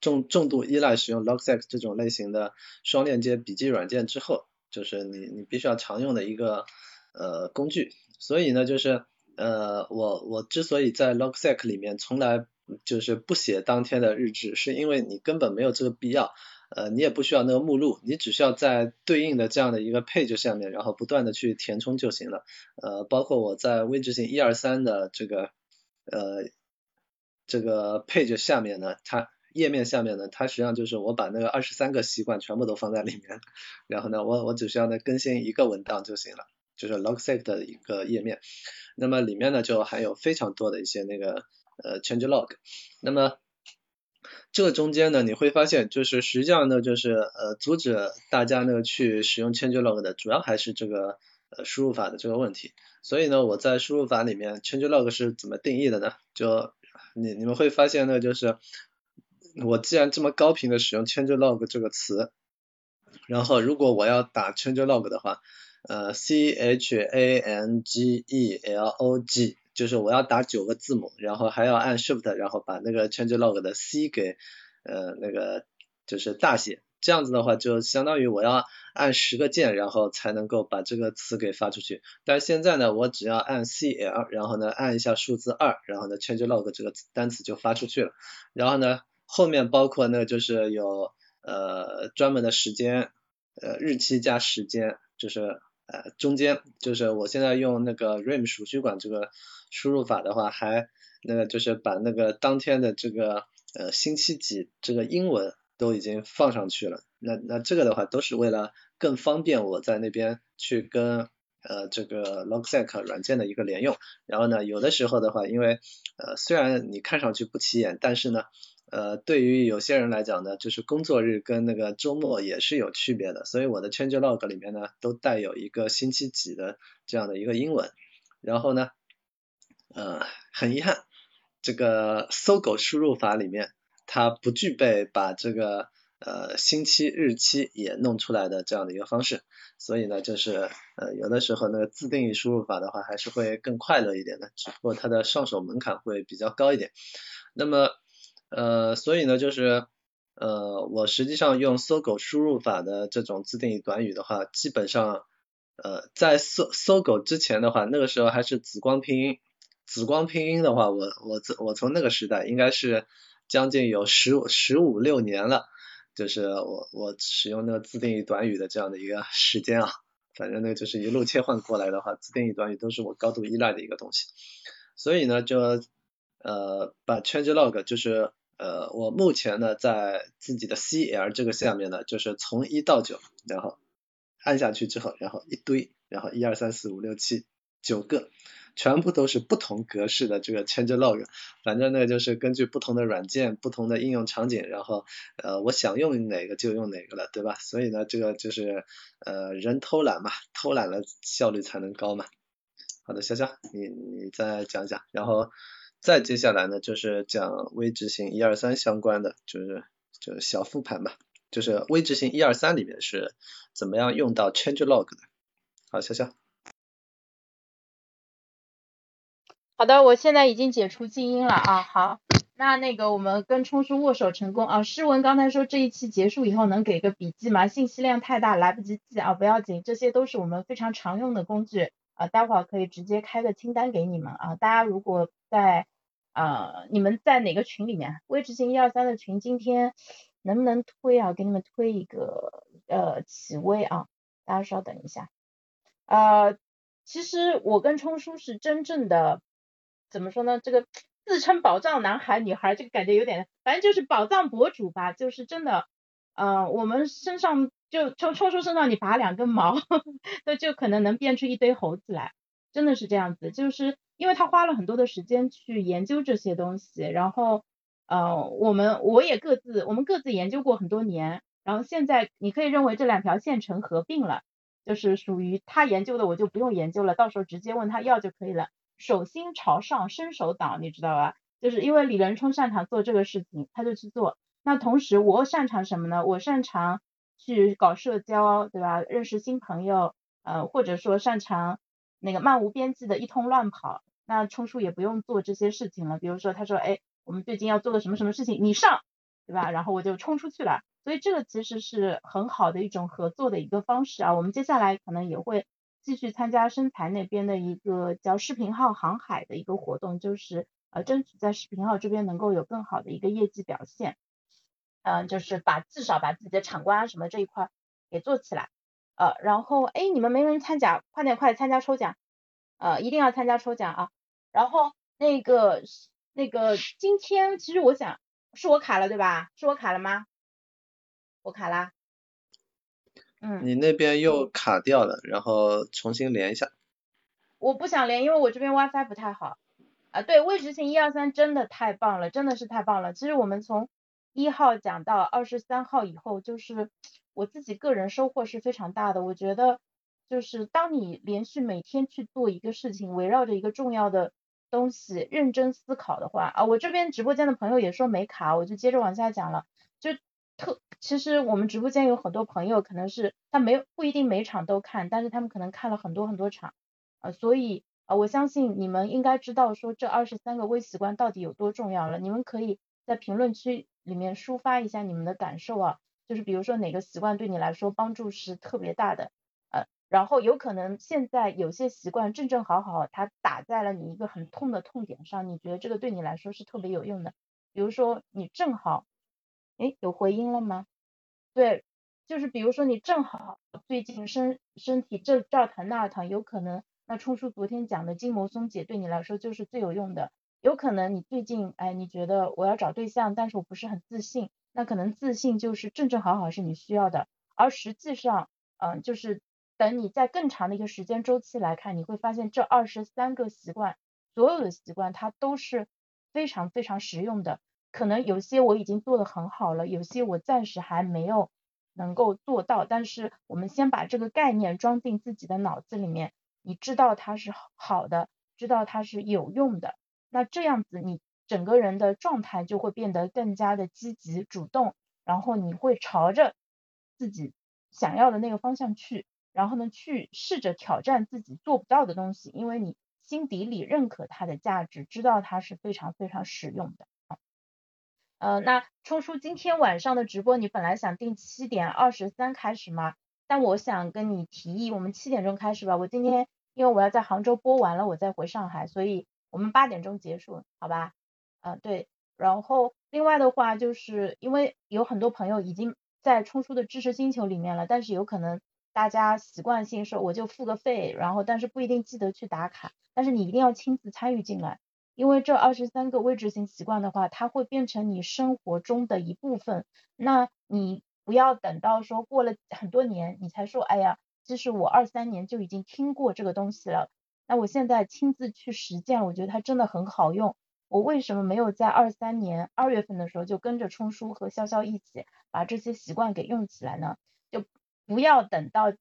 Speaker 3: 重重度依赖使用 Logseq 这种类型的双链接笔记软件之后，就是你你必须要常用的一个呃工具。所以呢，就是。呃，我我之所以在 Logseq 里面从来就是不写当天的日志，是因为你根本没有这个必要，呃，你也不需要那个目录，你只需要在对应的这样的一个 page 下面，然后不断的去填充就行了。呃，包括我在微执行一二三的这个呃这个 page 下面呢，它页面下面呢，它实际上就是我把那个二十三个习惯全部都放在里面，然后呢，我我只需要呢更新一个文档就行了。就是 Logseq 的一个页面，那么里面呢就含有非常多的一些那个呃 change log，那么这个中间呢你会发现就是实际上呢就是呃阻止大家呢去使用 change log 的主要还是这个呃输入法的这个问题，所以呢我在输入法里面 change log 是怎么定义的呢？就你你们会发现呢就是我既然这么高频的使用 change log 这个词，然后如果我要打 change log 的话。呃，C H A N G E L O G，就是我要打九个字母，然后还要按 Shift，然后把那个 Change Log 的 C 给呃那个就是大写，这样子的话就相当于我要按十个键，然后才能够把这个词给发出去。但现在呢，我只要按 C L，然后呢按一下数字二，然后呢 Change Log 这个单词就发出去了。然后呢后面包括呢就是有呃专门的时间，呃日期加时间，就是。呃，中间就是我现在用那个 rim 数据管这个输入法的话，还那个就是把那个当天的这个呃星期几这个英文都已经放上去了。那那这个的话都是为了更方便我在那边去跟呃这个 Logsec 软件的一个连用。然后呢，有的时候的话，因为呃虽然你看上去不起眼，但是呢。呃，对于有些人来讲呢，就是工作日跟那个周末也是有区别的，所以我的 change log 里面呢，都带有一个星期几的这样的一个英文。然后呢，呃，很遗憾，这个搜狗输入法里面它不具备把这个呃星期日期也弄出来的这样的一个方式，所以呢，就是呃有的时候那个自定义输入法的话还是会更快乐一点的，只不过它的上手门槛会比较高一点。那么呃，所以呢，就是呃，我实际上用搜狗输入法的这种自定义短语的话，基本上呃，在搜搜狗之前的话，那个时候还是紫光拼音，紫光拼音的话，我我我从那个时代应该是将近有十五十五六年了，就是我我使用那个自定义短语的这样的一个时间啊，反正那个就是一路切换过来的话，自定义短语都是我高度依赖的一个东西，所以呢，就呃，把 change log 就是呃，我目前呢在自己的 CL 这个下面呢，就是从一到九，然后按下去之后，然后一堆，然后一二三四五六七九个，全部都是不同格式的这个 change log，反正呢就是根据不同的软件、不同的应用场景，然后呃我想用哪个就用哪个了，对吧？所以呢这个就是呃人偷懒嘛，偷懒了效率才能高嘛。好的，潇潇，你你再讲一讲，然后。再接下来呢，就是讲微执行一二三相关的，就是就是小复盘吧，就是微执行一二三里面是怎么样用到 change log 的。好，潇潇。
Speaker 2: 好的，我现在已经解除静音了啊。好，那那个我们跟冲叔握手成功啊。诗文刚才说这一期结束以后能给个笔记吗？信息量太大，来不及记啊，不要紧，这些都是我们非常常用的工具啊，待会儿可以直接开个清单给你们啊。大家如果在啊，你们在哪个群里面？微执行一二三的群，今天能不能推啊？给你们推一个呃企微啊，大家稍等一下。呃，其实我跟冲叔是真正的怎么说呢？这个自称宝藏男孩女孩，这个感觉有点，反正就是宝藏博主吧，就是真的，呃，我们身上就冲冲叔身上你拔两根毛，(laughs) 那就可能能变出一堆猴子来，真的是这样子，就是。因为他花了很多的时间去研究这些东西，然后，呃，我们我也各自我们各自研究过很多年，然后现在你可以认为这两条线程合并了，就是属于他研究的，我就不用研究了，到时候直接问他要就可以了。手心朝上，伸手党，你知道吧？就是因为李仁冲擅长做这个事情，他就去做。那同时我擅长什么呢？我擅长去搞社交，对吧？认识新朋友，呃，或者说擅长那个漫无边际的一通乱跑。那冲叔也不用做这些事情了。比如说他说，哎，我们最近要做的什么什么事情，你上，对吧？然后我就冲出去了。所以这个其实是很好的一种合作的一个方式啊。我们接下来可能也会继续参加身材那边的一个叫视频号航海的一个活动，就是呃争取在视频号这边能够有更好的一个业绩表现，嗯，就是把至少把自己的场观啊什么这一块给做起来，呃，然后哎你们没人参加，快点快参加抽奖，呃一定要参加抽奖啊。然后那个那个今天其实我想是我卡了对吧？是我卡了吗？我卡啦，嗯，
Speaker 3: 你那边又卡掉了，然后重新连一下。
Speaker 2: 我不想连，因为我这边 WiFi 不太好。啊，对，未执行一二三真的太棒了，真的是太棒了。其实我们从一号讲到二十三号以后，就是我自己个人收获是非常大的。我觉得就是当你连续每天去做一个事情，围绕着一个重要的东西认真思考的话，啊，我这边直播间的朋友也说没卡，我就接着往下讲了，就。特其实我们直播间有很多朋友，可能是他没有不一定每场都看，但是他们可能看了很多很多场，呃，所以啊，我相信你们应该知道说这二十三个微习惯到底有多重要了。你们可以在评论区里面抒发一下你们的感受啊，就是比如说哪个习惯对你来说帮助是特别大的，呃，然后有可能现在有些习惯正正好好它打在了你一个很痛的痛点上，你觉得这个对你来说是特别有用的，比如说你正好。哎，有回音了吗？对，就是比如说你正好最近身身体这这疼那疼，有可能那冲叔昨天讲的筋膜松解对你来说就是最有用的。有可能你最近哎，你觉得我要找对象，但是我不是很自信，那可能自信就是正正好好是你需要的。而实际上，嗯，就是等你在更长的一个时间周期来看，你会发现这二十三个习惯，所有的习惯它都是非常非常实用的。可能有些我已经做的很好了，有些我暂时还没有能够做到，但是我们先把这个概念装进自己的脑子里面，你知道它是好的，知道它是有用的，那这样子你整个人的状态就会变得更加的积极主动，然后你会朝着自己想要的那个方向去，然后呢去试着挑战自己做不到的东西，因为你心底里认可它的价值，知道它是非常非常实用的。呃，那冲叔今天晚上的直播，你本来想定七点二十三开始吗？但我想跟你提议，我们七点钟开始吧。我今天因为我要在杭州播完了，我再回上海，所以我们八点钟结束，好吧？啊，对。然后另外的话，就是因为有很多朋友已经在冲叔的知识星球里面了，但是有可能大家习惯性说我就付个费，然后但是不一定记得去打卡，但是你一定要亲自参与进来。因为这二十三个未执行习惯的话，它会变成你生活中的一部分。那你不要等到说过了很多年，你才说，哎呀，其实我二三年就已经听过这个东西了。那我现在亲自去实践，我觉得它真的很好用。我为什么没有在二三年二月份的时候就跟着冲叔和潇潇一起把这些习惯给用起来呢？就不要等到。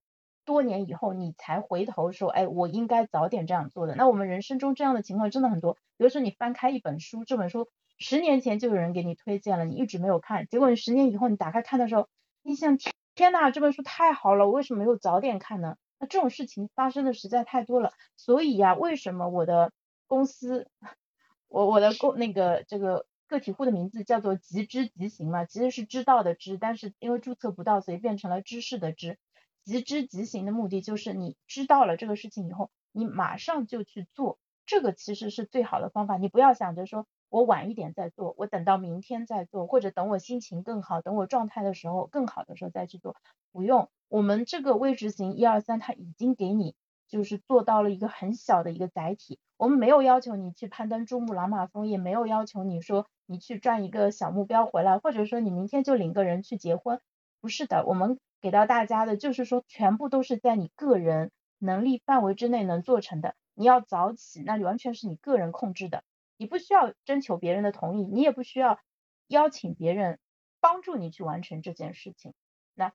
Speaker 2: 多年以后，你才回头说，哎，我应该早点这样做的。那我们人生中这样的情况真的很多。比如说，你翻开一本书，这本书十年前就有人给你推荐了，你一直没有看，结果你十年以后你打开看的时候，你想，天呐，这本书太好了，我为什么没有早点看呢？那这种事情发生的实在太多了。所以呀，为什么我的公司，我我的公那个这个个体户的名字叫做即知即行嘛，其实是知道的知，但是因为注册不到，所以变成了知识的知。即知即行的目的就是你知道了这个事情以后，你马上就去做，这个其实是最好的方法。你不要想着说我晚一点再做，我等到明天再做，或者等我心情更好，等我状态的时候更好的时候再去做。不用，我们这个微执行一二三，它已经给你就是做到了一个很小的一个载体。我们没有要求你去攀登珠穆朗玛峰，也没有要求你说你去赚一个小目标回来，或者说你明天就领个人去结婚，不是的，我们。给到大家的就是说，全部都是在你个人能力范围之内能做成的。你要早起，那完全是你个人控制的，你不需要征求别人的同意，你也不需要邀请别人帮助你去完成这件事情。那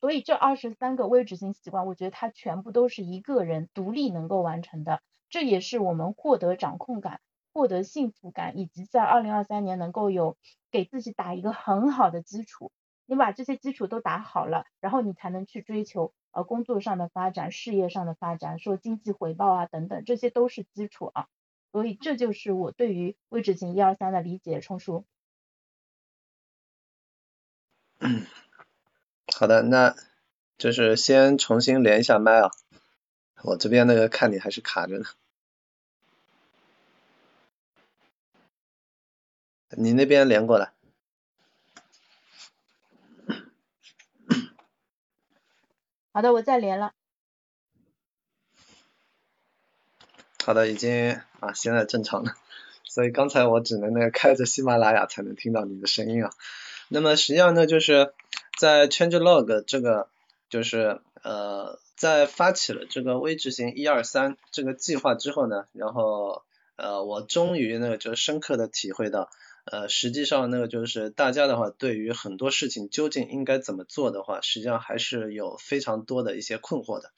Speaker 2: 所以这二十三个微执行习惯，我觉得它全部都是一个人独立能够完成的，这也是我们获得掌控感、获得幸福感，以及在二零二三年能够有给自己打一个很好的基础。你把这些基础都打好了，然后你才能去追求呃工作上的发展、事业上的发展，说经济回报啊等等，这些都是基础啊。所以这就是我对于位置型一二三的理解，冲叔。
Speaker 3: 好的，那就是先重新连一下麦啊，我这边那个看你还是卡着呢。你那边连过来。
Speaker 2: 好的，我再连了。
Speaker 3: 好的，已经啊，现在正常了。(laughs) 所以刚才我只能那个开着喜马拉雅才能听到你的声音啊。那么实际上呢，就是在 Changelog 这个，就是呃，在发起了这个微执行一二三这个计划之后呢，然后呃，我终于那个就深刻的体会到。呃，实际上那个就是大家的话，对于很多事情究竟应该怎么做的话，实际上还是有非常多的一些困惑的。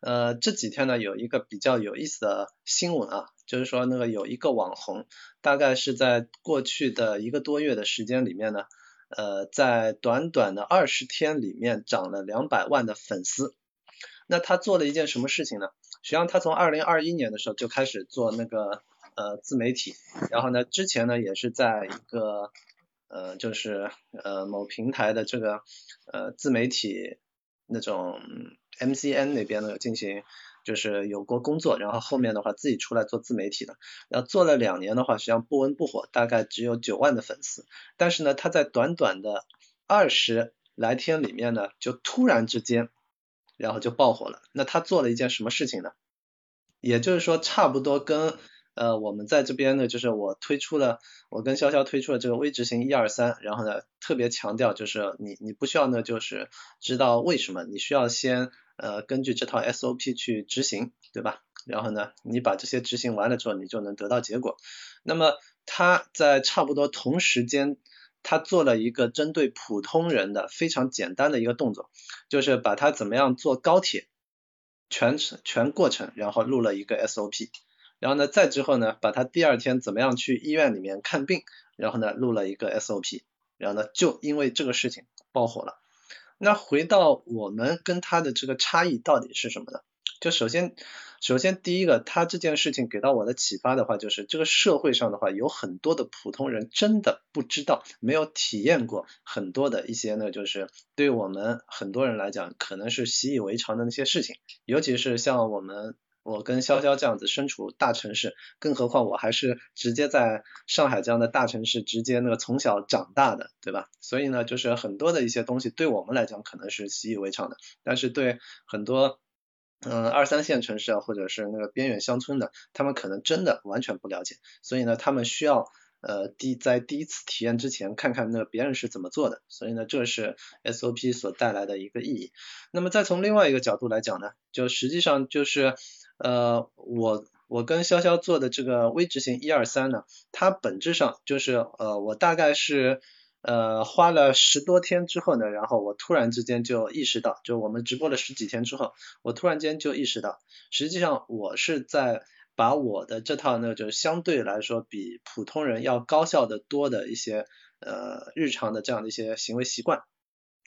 Speaker 3: 呃，这几天呢有一个比较有意思的新闻啊，就是说那个有一个网红，大概是在过去的一个多月的时间里面呢，呃，在短短的二十天里面涨了两百万的粉丝。那他做了一件什么事情呢？实际上他从二零二一年的时候就开始做那个。呃，自媒体，然后呢，之前呢也是在一个呃，就是呃某平台的这个呃自媒体那种 MCN 那边呢进行就是有过工作，然后后面的话自己出来做自媒体的，然后做了两年的话，实际上不温不火，大概只有九万的粉丝，但是呢，他在短短的二十来天里面呢，就突然之间，然后就爆火了。那他做了一件什么事情呢？也就是说，差不多跟呃，我们在这边呢，就是我推出了，我跟潇潇推出了这个微执行一二三，然后呢，特别强调就是你你不需要呢，就是知道为什么，你需要先呃根据这套 SOP 去执行，对吧？然后呢，你把这些执行完了之后，你就能得到结果。那么他在差不多同时间，他做了一个针对普通人的非常简单的一个动作，就是把他怎么样坐高铁全程全过程，然后录了一个 SOP。然后呢，再之后呢，把他第二天怎么样去医院里面看病，然后呢录了一个 SOP，然后呢就因为这个事情爆火了。那回到我们跟他的这个差异到底是什么呢？就首先，首先第一个，他这件事情给到我的启发的话，就是这个社会上的话有很多的普通人真的不知道，没有体验过很多的一些呢，就是对我们很多人来讲可能是习以为常的那些事情，尤其是像我们。我跟潇潇这样子身处大城市，更何况我还是直接在上海这样的大城市直接那个从小长大的，对吧？所以呢，就是很多的一些东西对我们来讲可能是习以为常的，但是对很多嗯二三线城市啊，或者是那个边远乡村的，他们可能真的完全不了解，所以呢，他们需要呃第在第一次体验之前看看那别人是怎么做的，所以呢，这是 SOP 所带来的一个意义。那么再从另外一个角度来讲呢，就实际上就是。呃，我我跟潇潇做的这个微执行一二三呢，它本质上就是呃，我大概是呃花了十多天之后呢，然后我突然之间就意识到，就我们直播了十几天之后，我突然间就意识到，实际上我是在把我的这套呢，就相对来说比普通人要高效的多的一些呃日常的这样的一些行为习惯，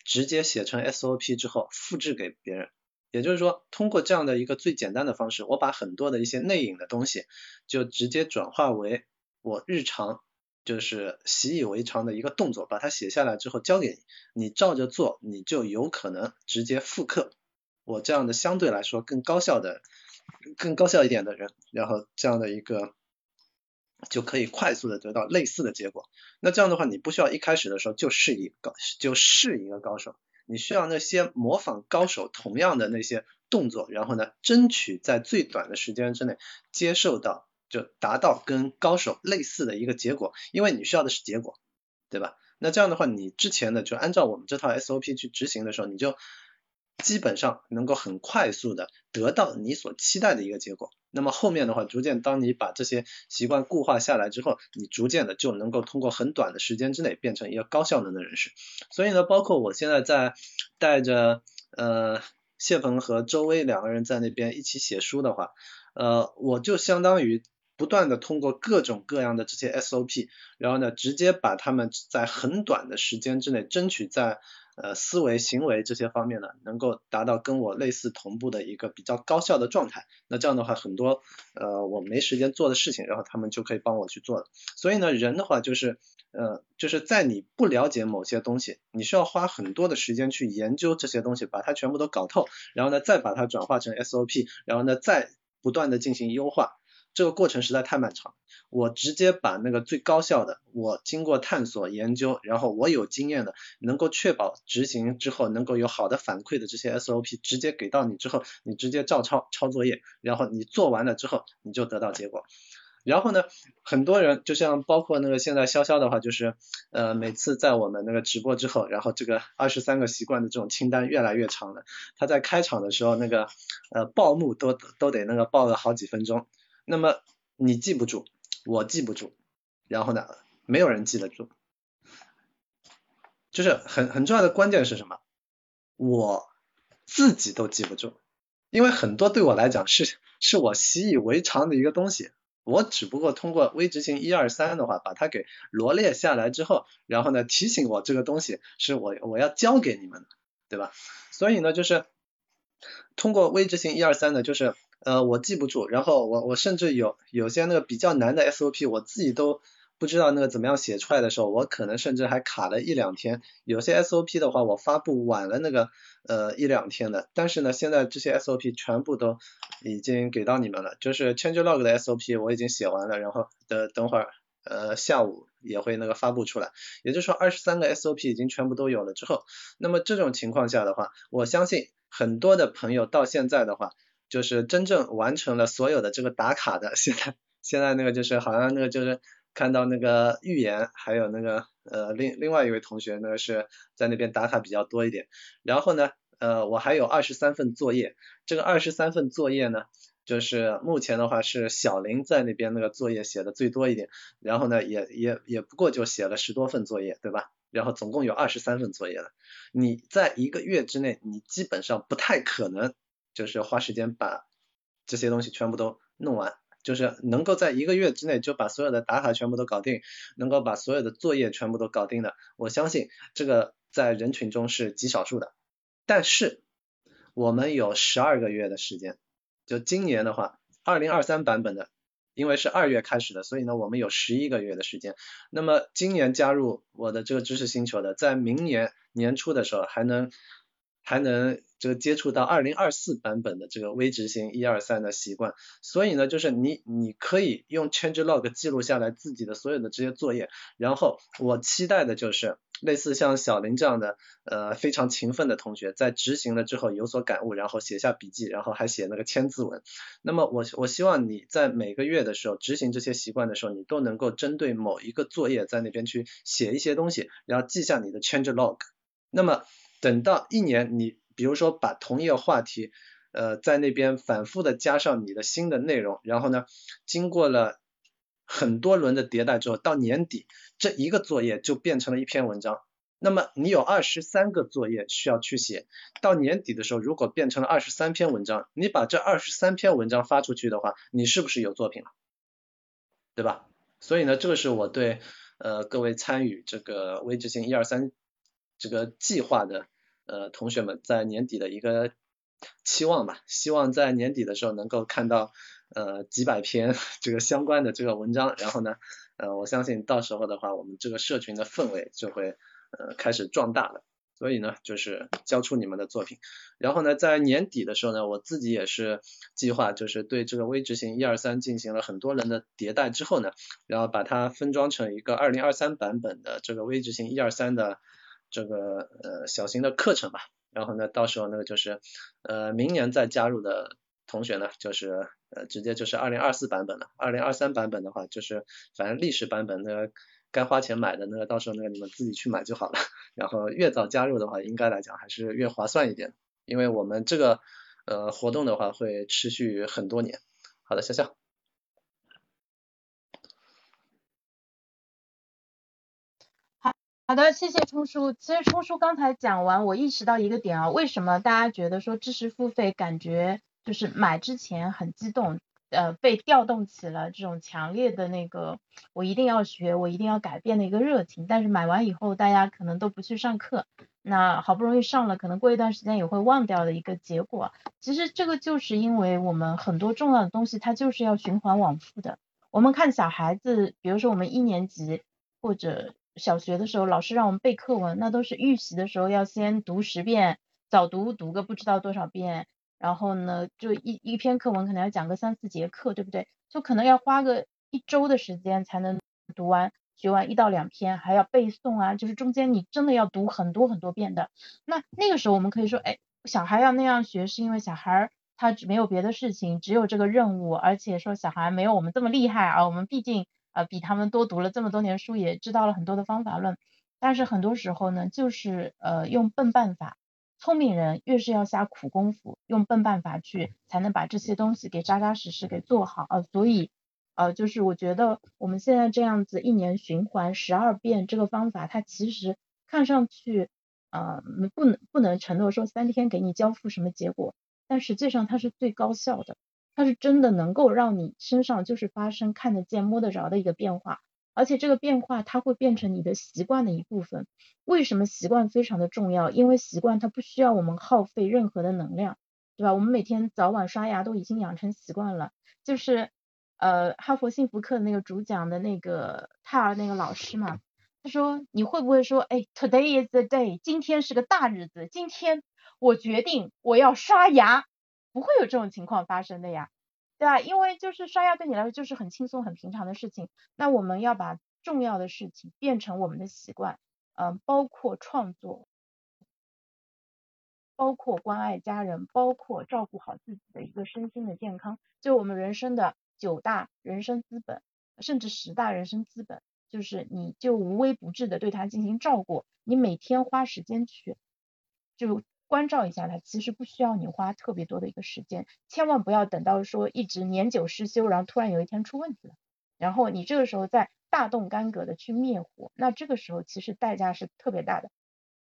Speaker 3: 直接写成 SOP 之后复制给别人。也就是说，通过这样的一个最简单的方式，我把很多的一些内隐的东西，就直接转化为我日常就是习以为常的一个动作，把它写下来之后交给你，你照着做，你就有可能直接复刻我这样的相对来说更高效的、更高效一点的人，然后这样的一个就可以快速的得到类似的结果。那这样的话，你不需要一开始的时候就是一个就是一个高手。你需要那些模仿高手同样的那些动作，然后呢，争取在最短的时间之内接受到，就达到跟高手类似的一个结果，因为你需要的是结果，对吧？那这样的话，你之前呢就按照我们这套 SOP 去执行的时候，你就基本上能够很快速的得到你所期待的一个结果。那么后面的话，逐渐当你把这些习惯固化下来之后，你逐渐的就能够通过很短的时间之内变成一个高效能的人士。所以呢，包括我现在在带着呃谢鹏和周薇两个人在那边一起写书的话，呃，我就相当于不断的通过各种各样的这些 SOP，然后呢，直接把他们在很短的时间之内争取在。呃，思维、行为这些方面呢，能够达到跟我类似同步的一个比较高效的状态。那这样的话，很多呃我没时间做的事情，然后他们就可以帮我去做了。所以呢，人的话就是呃就是在你不了解某些东西，你需要花很多的时间去研究这些东西，把它全部都搞透，然后呢再把它转化成 SOP，然后呢再不断的进行优化。这个过程实在太漫长，我直接把那个最高效的，我经过探索研究，然后我有经验的，能够确保执行之后能够有好的反馈的这些 SOP，直接给到你之后，你直接照抄抄作业，然后你做完了之后，你就得到结果。然后呢，很多人就像包括那个现在潇潇的话，就是呃每次在我们那个直播之后，然后这个二十三个习惯的这种清单越来越长了，他在开场的时候那个呃报幕都都得那个报个好几分钟。那么你记不住，我记不住，然后呢，没有人记得住，就是很很重要的关键是什么？我自己都记不住，因为很多对我来讲是是我习以为常的一个东西，我只不过通过微执行一二三的话，把它给罗列下来之后，然后呢提醒我这个东西是我我要教给你们，对吧？所以呢，就是通过微执行一二三呢，就是。呃，我记不住，然后我我甚至有有些那个比较难的 SOP，我自己都不知道那个怎么样写出来的时候，我可能甚至还卡了一两天。有些 SOP 的话，我发布晚了那个呃一两天的，但是呢，现在这些 SOP 全部都已经给到你们了，就是 Changelog 的 SOP 我已经写完了，然后的等会儿呃下午也会那个发布出来，也就是说二十三个 SOP 已经全部都有了之后，那么这种情况下的话，我相信很多的朋友到现在的话。就是真正完成了所有的这个打卡的，(laughs) 现在现在那个就是好像那个就是看到那个预言，还有那个呃另另外一位同学那个是在那边打卡比较多一点，然后呢呃我还有二十三份作业，这个二十三份作业呢就是目前的话是小林在那边那个作业写的最多一点，然后呢也也也不过就写了十多份作业对吧？然后总共有二十三份作业了，你在一个月之内你基本上不太可能。就是花时间把这些东西全部都弄完，就是能够在一个月之内就把所有的打卡全部都搞定，能够把所有的作业全部都搞定的，我相信这个在人群中是极少数的。但是我们有十二个月的时间，就今年的话，二零二三版本的，因为是二月开始的，所以呢我们有十一个月的时间。那么今年加入我的这个知识星球的，在明年年初的时候还能。还能这个接触到二零二四版本的这个微执行一二三的习惯，所以呢，就是你你可以用 Change Log 记录下来自己的所有的这些作业，然后我期待的就是类似像小林这样的呃非常勤奋的同学，在执行了之后有所感悟，然后写下笔记，然后还写那个千字文。那么我我希望你在每个月的时候执行这些习惯的时候，你都能够针对某一个作业在那边去写一些东西，然后记下你的 Change Log。那么等到一年，你比如说把同一个话题，呃，在那边反复的加上你的新的内容，然后呢，经过了很多轮的迭代之后，到年底这一个作业就变成了一篇文章。那么你有二十三个作业需要去写，到年底的时候，如果变成了二十三篇文章，你把这二十三篇文章发出去的话，你是不是有作品了？对吧？所以呢，这个是我对呃各位参与这个微执行一二三。这个计划的呃同学们在年底的一个期望吧，希望在年底的时候能够看到呃几百篇这个相关的这个文章，然后呢呃我相信到时候的话，我们这个社群的氛围就会呃开始壮大了。所以呢就是交出你们的作品，然后呢在年底的时候呢，我自己也是计划就是对这个微执行一二三进行了很多轮的迭代之后呢，然后把它分装成一个二零二三版本的这个微执行一二三的。这个呃小型的课程吧，然后呢，到时候那个就是呃明年再加入的同学呢，就是呃直接就是二零二四版本了，二零二三版本的话就是反正历史版本那个该花钱买的那个到时候那个你们自己去买就好了，然后越早加入的话，应该来讲还是越划算一点，因为我们这个呃活动的话会持续很多年。好的，笑笑。
Speaker 2: 好的，谢谢冲叔。其实冲叔刚才讲完，我意识到一个点啊，为什么大家觉得说知识付费感觉就是买之前很激动？呃，被调动起了这种强烈的那个，我一定要学，我一定要改变的一个热情。但是买完以后，大家可能都不去上课，那好不容易上了，可能过一段时间也会忘掉的一个结果。其实这个就是因为我们很多重要的东西，它就是要循环往复的。我们看小孩子，比如说我们一年级或者小学的时候，老师让我们背课文，那都是预习的时候要先读十遍，早读读个不知道多少遍。然后呢，就一一篇课文可能要讲个三四节课，对不对？就可能要花个一周的时间才能读完，学完一到两篇，还要背诵啊，就是中间你真的要读很多很多遍的。那那个时候我们可以说，哎，小孩要那样学，是因为小孩他没有别的事情，只有这个任务，而且说小孩没有我们这么厉害啊，我们毕竟呃比他们多读了这么多年书，也知道了很多的方法论。但是很多时候呢，就是呃用笨办法。聪明人越是要下苦功夫，用笨办法去，才能把这些东西给扎扎实实给做好啊。所以，呃，就是我觉得我们现在这样子一年循环十二遍这个方法，它其实看上去，呃，不能不能承诺说三天给你交付什么结果，但实际上它是最高效的，它是真的能够让你身上就是发生看得见摸得着的一个变化。而且这个变化它会变成你的习惯的一部分。为什么习惯非常的重要？因为习惯它不需要我们耗费任何的能量，对吧？我们每天早晚刷牙都已经养成习惯了。就是呃哈佛幸福课的那个主讲的那个泰尔那个老师嘛，他说你会不会说，哎，Today is the day，今天是个大日子，今天我决定我要刷牙，不会有这种情况发生的呀。对吧？因为就是刷牙对你来说就是很轻松、很平常的事情。那我们要把重要的事情变成我们的习惯，嗯，包括创作，包括关爱家人，包括照顾好自己的一个身心的健康，就我们人生的九大人生资本，甚至十大人生资本，就是你就无微不至的对他进行照顾，你每天花时间去就。关照一下他，其实不需要你花特别多的一个时间，千万不要等到说一直年久失修，然后突然有一天出问题了，然后你这个时候再大动干戈的去灭火，那这个时候其实代价是特别大的。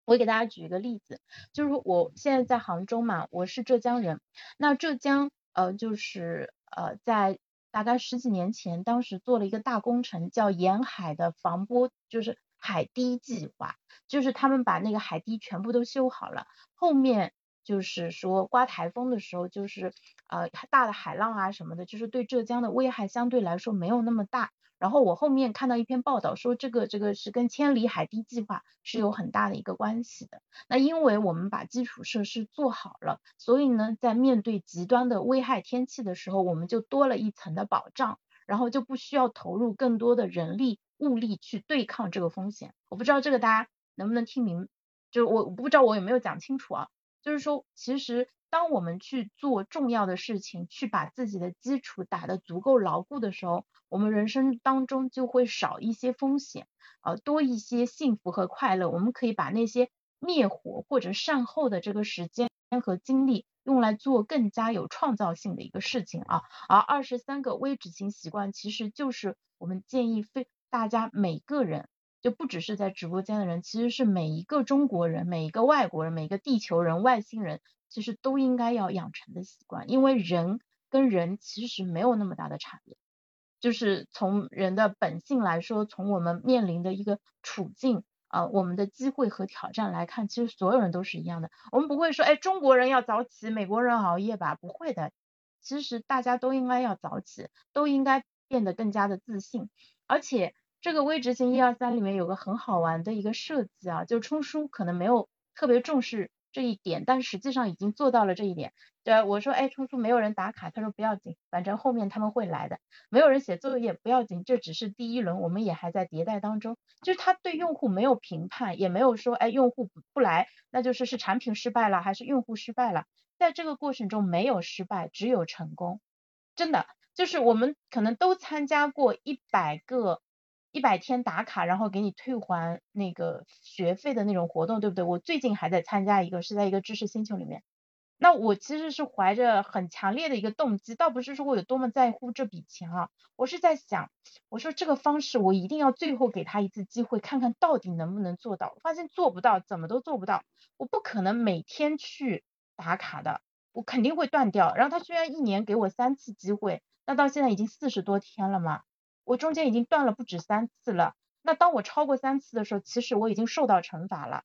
Speaker 2: 我给大家举一个例子，就是我现在在杭州嘛，我是浙江人，那浙江呃就是呃在大概十几年前，当时做了一个大工程，叫沿海的防波，就是。海堤计划就是他们把那个海堤全部都修好了，后面就是说刮台风的时候，就是呃大的海浪啊什么的，就是对浙江的危害相对来说没有那么大。然后我后面看到一篇报道说，这个这个是跟千里海堤计划是有很大的一个关系的。那因为我们把基础设施做好了，所以呢，在面对极端的危害天气的时候，我们就多了一层的保障，然后就不需要投入更多的人力。物力去对抗这个风险，我不知道这个大家能不能听明，就是我不知道我有没有讲清楚啊。就是说，其实当我们去做重要的事情，去把自己的基础打得足够牢固的时候，我们人生当中就会少一些风险，呃，多一些幸福和快乐。我们可以把那些灭火或者善后的这个时间和精力，用来做更加有创造性的一个事情啊。而二十三个微执行习惯，其实就是我们建议非。大家每个人就不只是在直播间的人，其实是每一个中国人、每一个外国人、每一个地球人、外星人，其实都应该要养成的习惯。因为人跟人其实没有那么大的差别，就是从人的本性来说，从我们面临的一个处境啊，我们的机会和挑战来看，其实所有人都是一样的。我们不会说，哎，中国人要早起，美国人熬夜吧？不会的，其实大家都应该要早起，都应该变得更加的自信，而且。这个微执行一二三里面有个很好玩的一个设计啊，就冲叔可能没有特别重视这一点，但实际上已经做到了这一点。对，我说，哎，冲叔没有人打卡，他说不要紧，反正后面他们会来的。没有人写作业不要紧，这只是第一轮，我们也还在迭代当中。就是他对用户没有评判，也没有说，哎，用户不不来，那就是是产品失败了还是用户失败了？在这个过程中没有失败，只有成功。真的，就是我们可能都参加过一百个。一百天打卡，然后给你退还那个学费的那种活动，对不对？我最近还在参加一个，是在一个知识星球里面，那我其实是怀着很强烈的一个动机，倒不是说我有多么在乎这笔钱啊，我是在想，我说这个方式我一定要最后给他一次机会，看看到底能不能做到。发现做不到，怎么都做不到。我不可能每天去打卡的，我肯定会断掉。然后他虽然一年给我三次机会，那到现在已经四十多天了嘛，我中间已经断了不止三次了。那当我超过三次的时候，其实我已经受到惩罚了。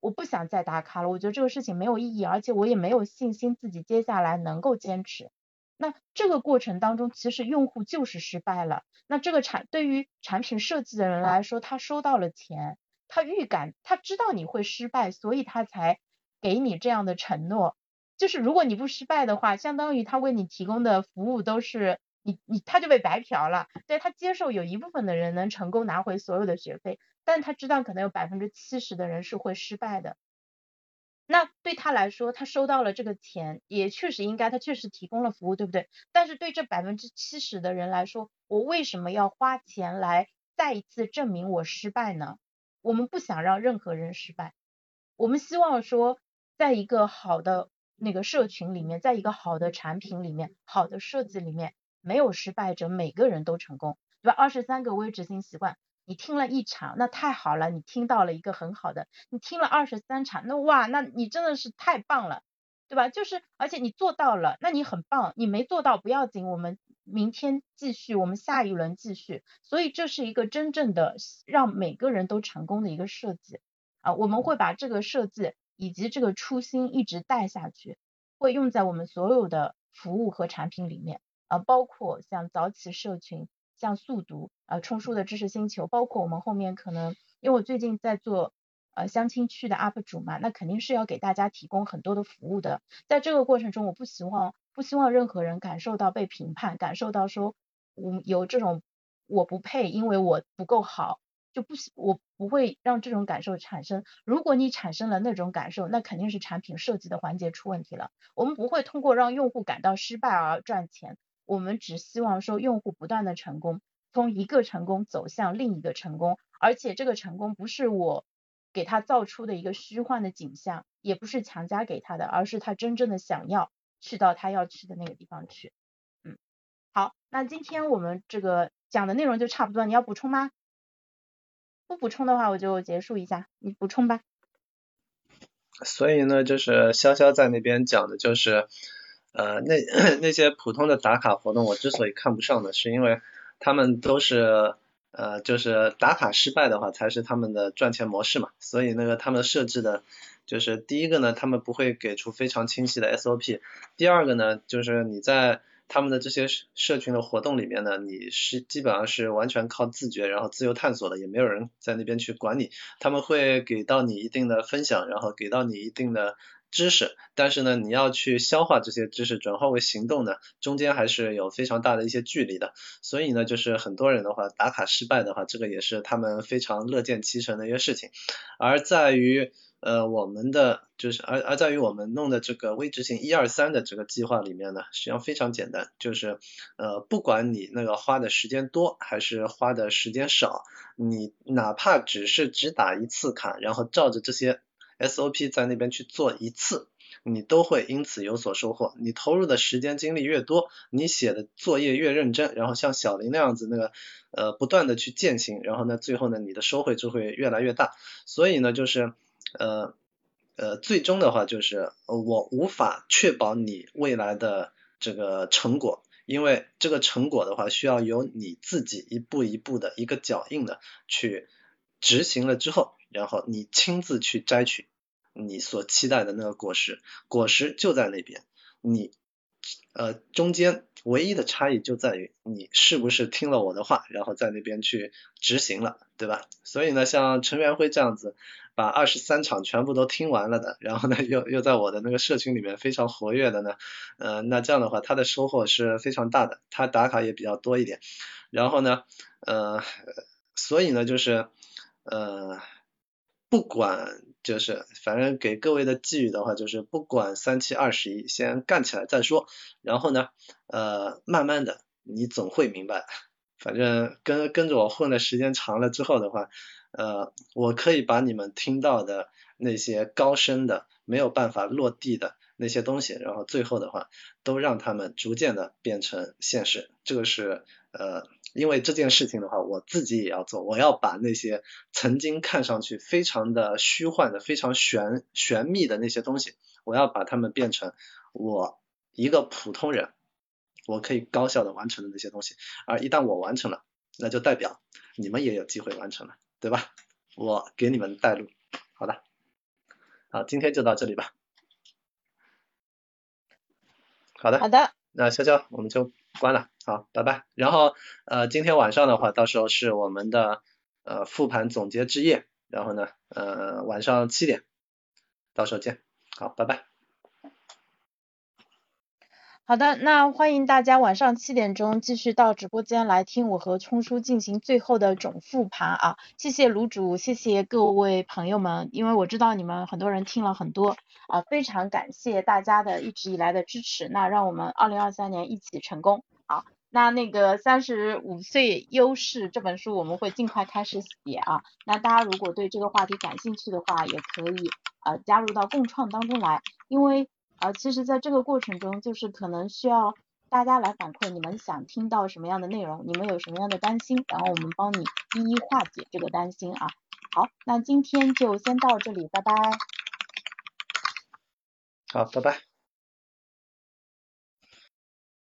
Speaker 2: 我不想再打卡了，我觉得这个事情没有意义，而且我也没有信心自己接下来能够坚持。那这个过程当中，其实用户就是失败了。那这个产对于产品设计的人来说，他收到了钱，他预感他知道你会失败，所以他才给你这样的承诺。就是如果你不失败的话，相当于他为你提供的服务都是你你他就被白嫖了。对他接受有一部分的人能成功拿回所有的学费。但他知道可能有百分之七十的人是会失败的，那对他来说，他收到了这个钱，也确实应该，他确实提供了服务，对不对？但是对这百分之七十的人来说，我为什么要花钱来再一次证明我失败呢？我们不想让任何人失败，我们希望说，在一个好的那个社群里面，在一个好的产品里面，好的设计里面，没有失败者，每个人都成功，对吧？二十三个微执行习惯。你听了一场，那太好了，你听到了一个很好的。你听了二十三场，那哇，那你真的是太棒了，对吧？就是而且你做到了，那你很棒。你没做到不要紧，我们明天继续，我们下一轮继续。所以这是一个真正的让每个人都成功的一个设计啊。我们会把这个设计以及这个初心一直带下去，会用在我们所有的服务和产品里面啊，包括像早起社群。像速读，呃，冲叔的知识星球，包括我们后面可能，因为我最近在做呃相亲区的 UP 主嘛，那肯定是要给大家提供很多的服务的。在这个过程中，我不希望不希望任何人感受到被评判，感受到说我有这种我不配，因为我不够好，就不我不会让这种感受产生。如果你产生了那种感受，那肯定是产品设计的环节出问题了。我们不会通过让用户感到失败而赚钱。我们只希望说用户不断的成功，从一个成功走向另一个成功，而且这个成功不是我给他造出的一个虚幻的景象，也不是强加给他的，而是他真正的想要去到他要去的那个地方去。嗯，好，那今天我们这个讲的内容就差不多，你要补充吗？不补充的话，我就结束一下，你补充吧。
Speaker 3: 所以呢，就是潇潇在那边讲的就是。呃，那 (clears throat) 那些普通的打卡活动，我之所以看不上呢，是因为他们都是呃，就是打卡失败的话，才是他们的赚钱模式嘛。所以那个他们设置的，就是第一个呢，他们不会给出非常清晰的 SOP；第二个呢，就是你在他们的这些社群的活动里面呢，你是基本上是完全靠自觉，然后自由探索的，也没有人在那边去管你。他们会给到你一定的分享，然后给到你一定的。知识，但是呢，你要去消化这些知识，转化为行动呢，中间还是有非常大的一些距离的。所以呢，就是很多人的话，打卡失败的话，这个也是他们非常乐见其成的一个事情。而在于呃我们的就是而而在于我们弄的这个微执行一二三的这个计划里面呢，实际上非常简单，就是呃不管你那个花的时间多还是花的时间少，你哪怕只是只打一次卡，然后照着这些。SOP 在那边去做一次，你都会因此有所收获。你投入的时间精力越多，你写的作业越认真，然后像小林那样子那个呃不断的去践行，然后呢最后呢你的收获就会越来越大。所以呢就是呃呃最终的话就是我无法确保你未来的这个成果，因为这个成果的话需要由你自己一步一步的一个脚印的去执行了之后。然后你亲自去摘取你所期待的那个果实，果实就在那边，你呃中间唯一的差异就在于你是不是听了我的话，然后在那边去执行了，对吧？所以呢，像陈元辉这样子，把二十三场全部都听完了的，然后呢又又在我的那个社群里面非常活跃的呢，呃，那这样的话他的收获是非常大的，他打卡也比较多一点，然后呢，呃，所以呢就是呃。不管就是，反正给各位的寄语的话，就是不管三七二十一，先干起来再说。然后呢，呃，慢慢的，你总会明白。反正跟跟着我混的时间长了之后的话，呃，我可以把你们听到的那些高深的、没有办法落地的那些东西，然后最后的话都让他们逐渐的变成现实。这个是呃，因为这件事情的话，我自己也要做，我要把那些曾经看上去非常的虚幻的、非常玄玄秘的那些东西，我要把它们变成我一个普通人我可以高效的完成的那些东西。而一旦我完成了，那就代表你们也有机会完成了，对吧？我给你们带路，好的，好，今天就到这里吧。好的，
Speaker 2: 好的，
Speaker 3: 那潇潇我们就关了，好，拜拜。然后呃，今天晚上的话，到时候是我们的呃复盘总结之夜，然后呢呃晚上七点，到时候见，好，拜拜。
Speaker 2: 好的，那欢迎大家晚上七点钟继续到直播间来听我和冲叔进行最后的总复盘啊！谢谢卤煮，谢谢各位朋友们，因为我知道你们很多人听了很多啊，非常感谢大家的一直以来的支持，那让我们二零二三年一起成功啊！那那个三十五岁优势这本书我们会尽快开始写啊，那大家如果对这个话题感兴趣的话，也可以呃加入到共创当中来，因为。啊，其实，在这个过程中，就是可能需要大家来反馈，你们想听到什么样的内容，你们有什么样的担心，然后我们帮你一一化解这个担心啊。好，那今天就先到这里，拜拜。
Speaker 3: 好，拜拜。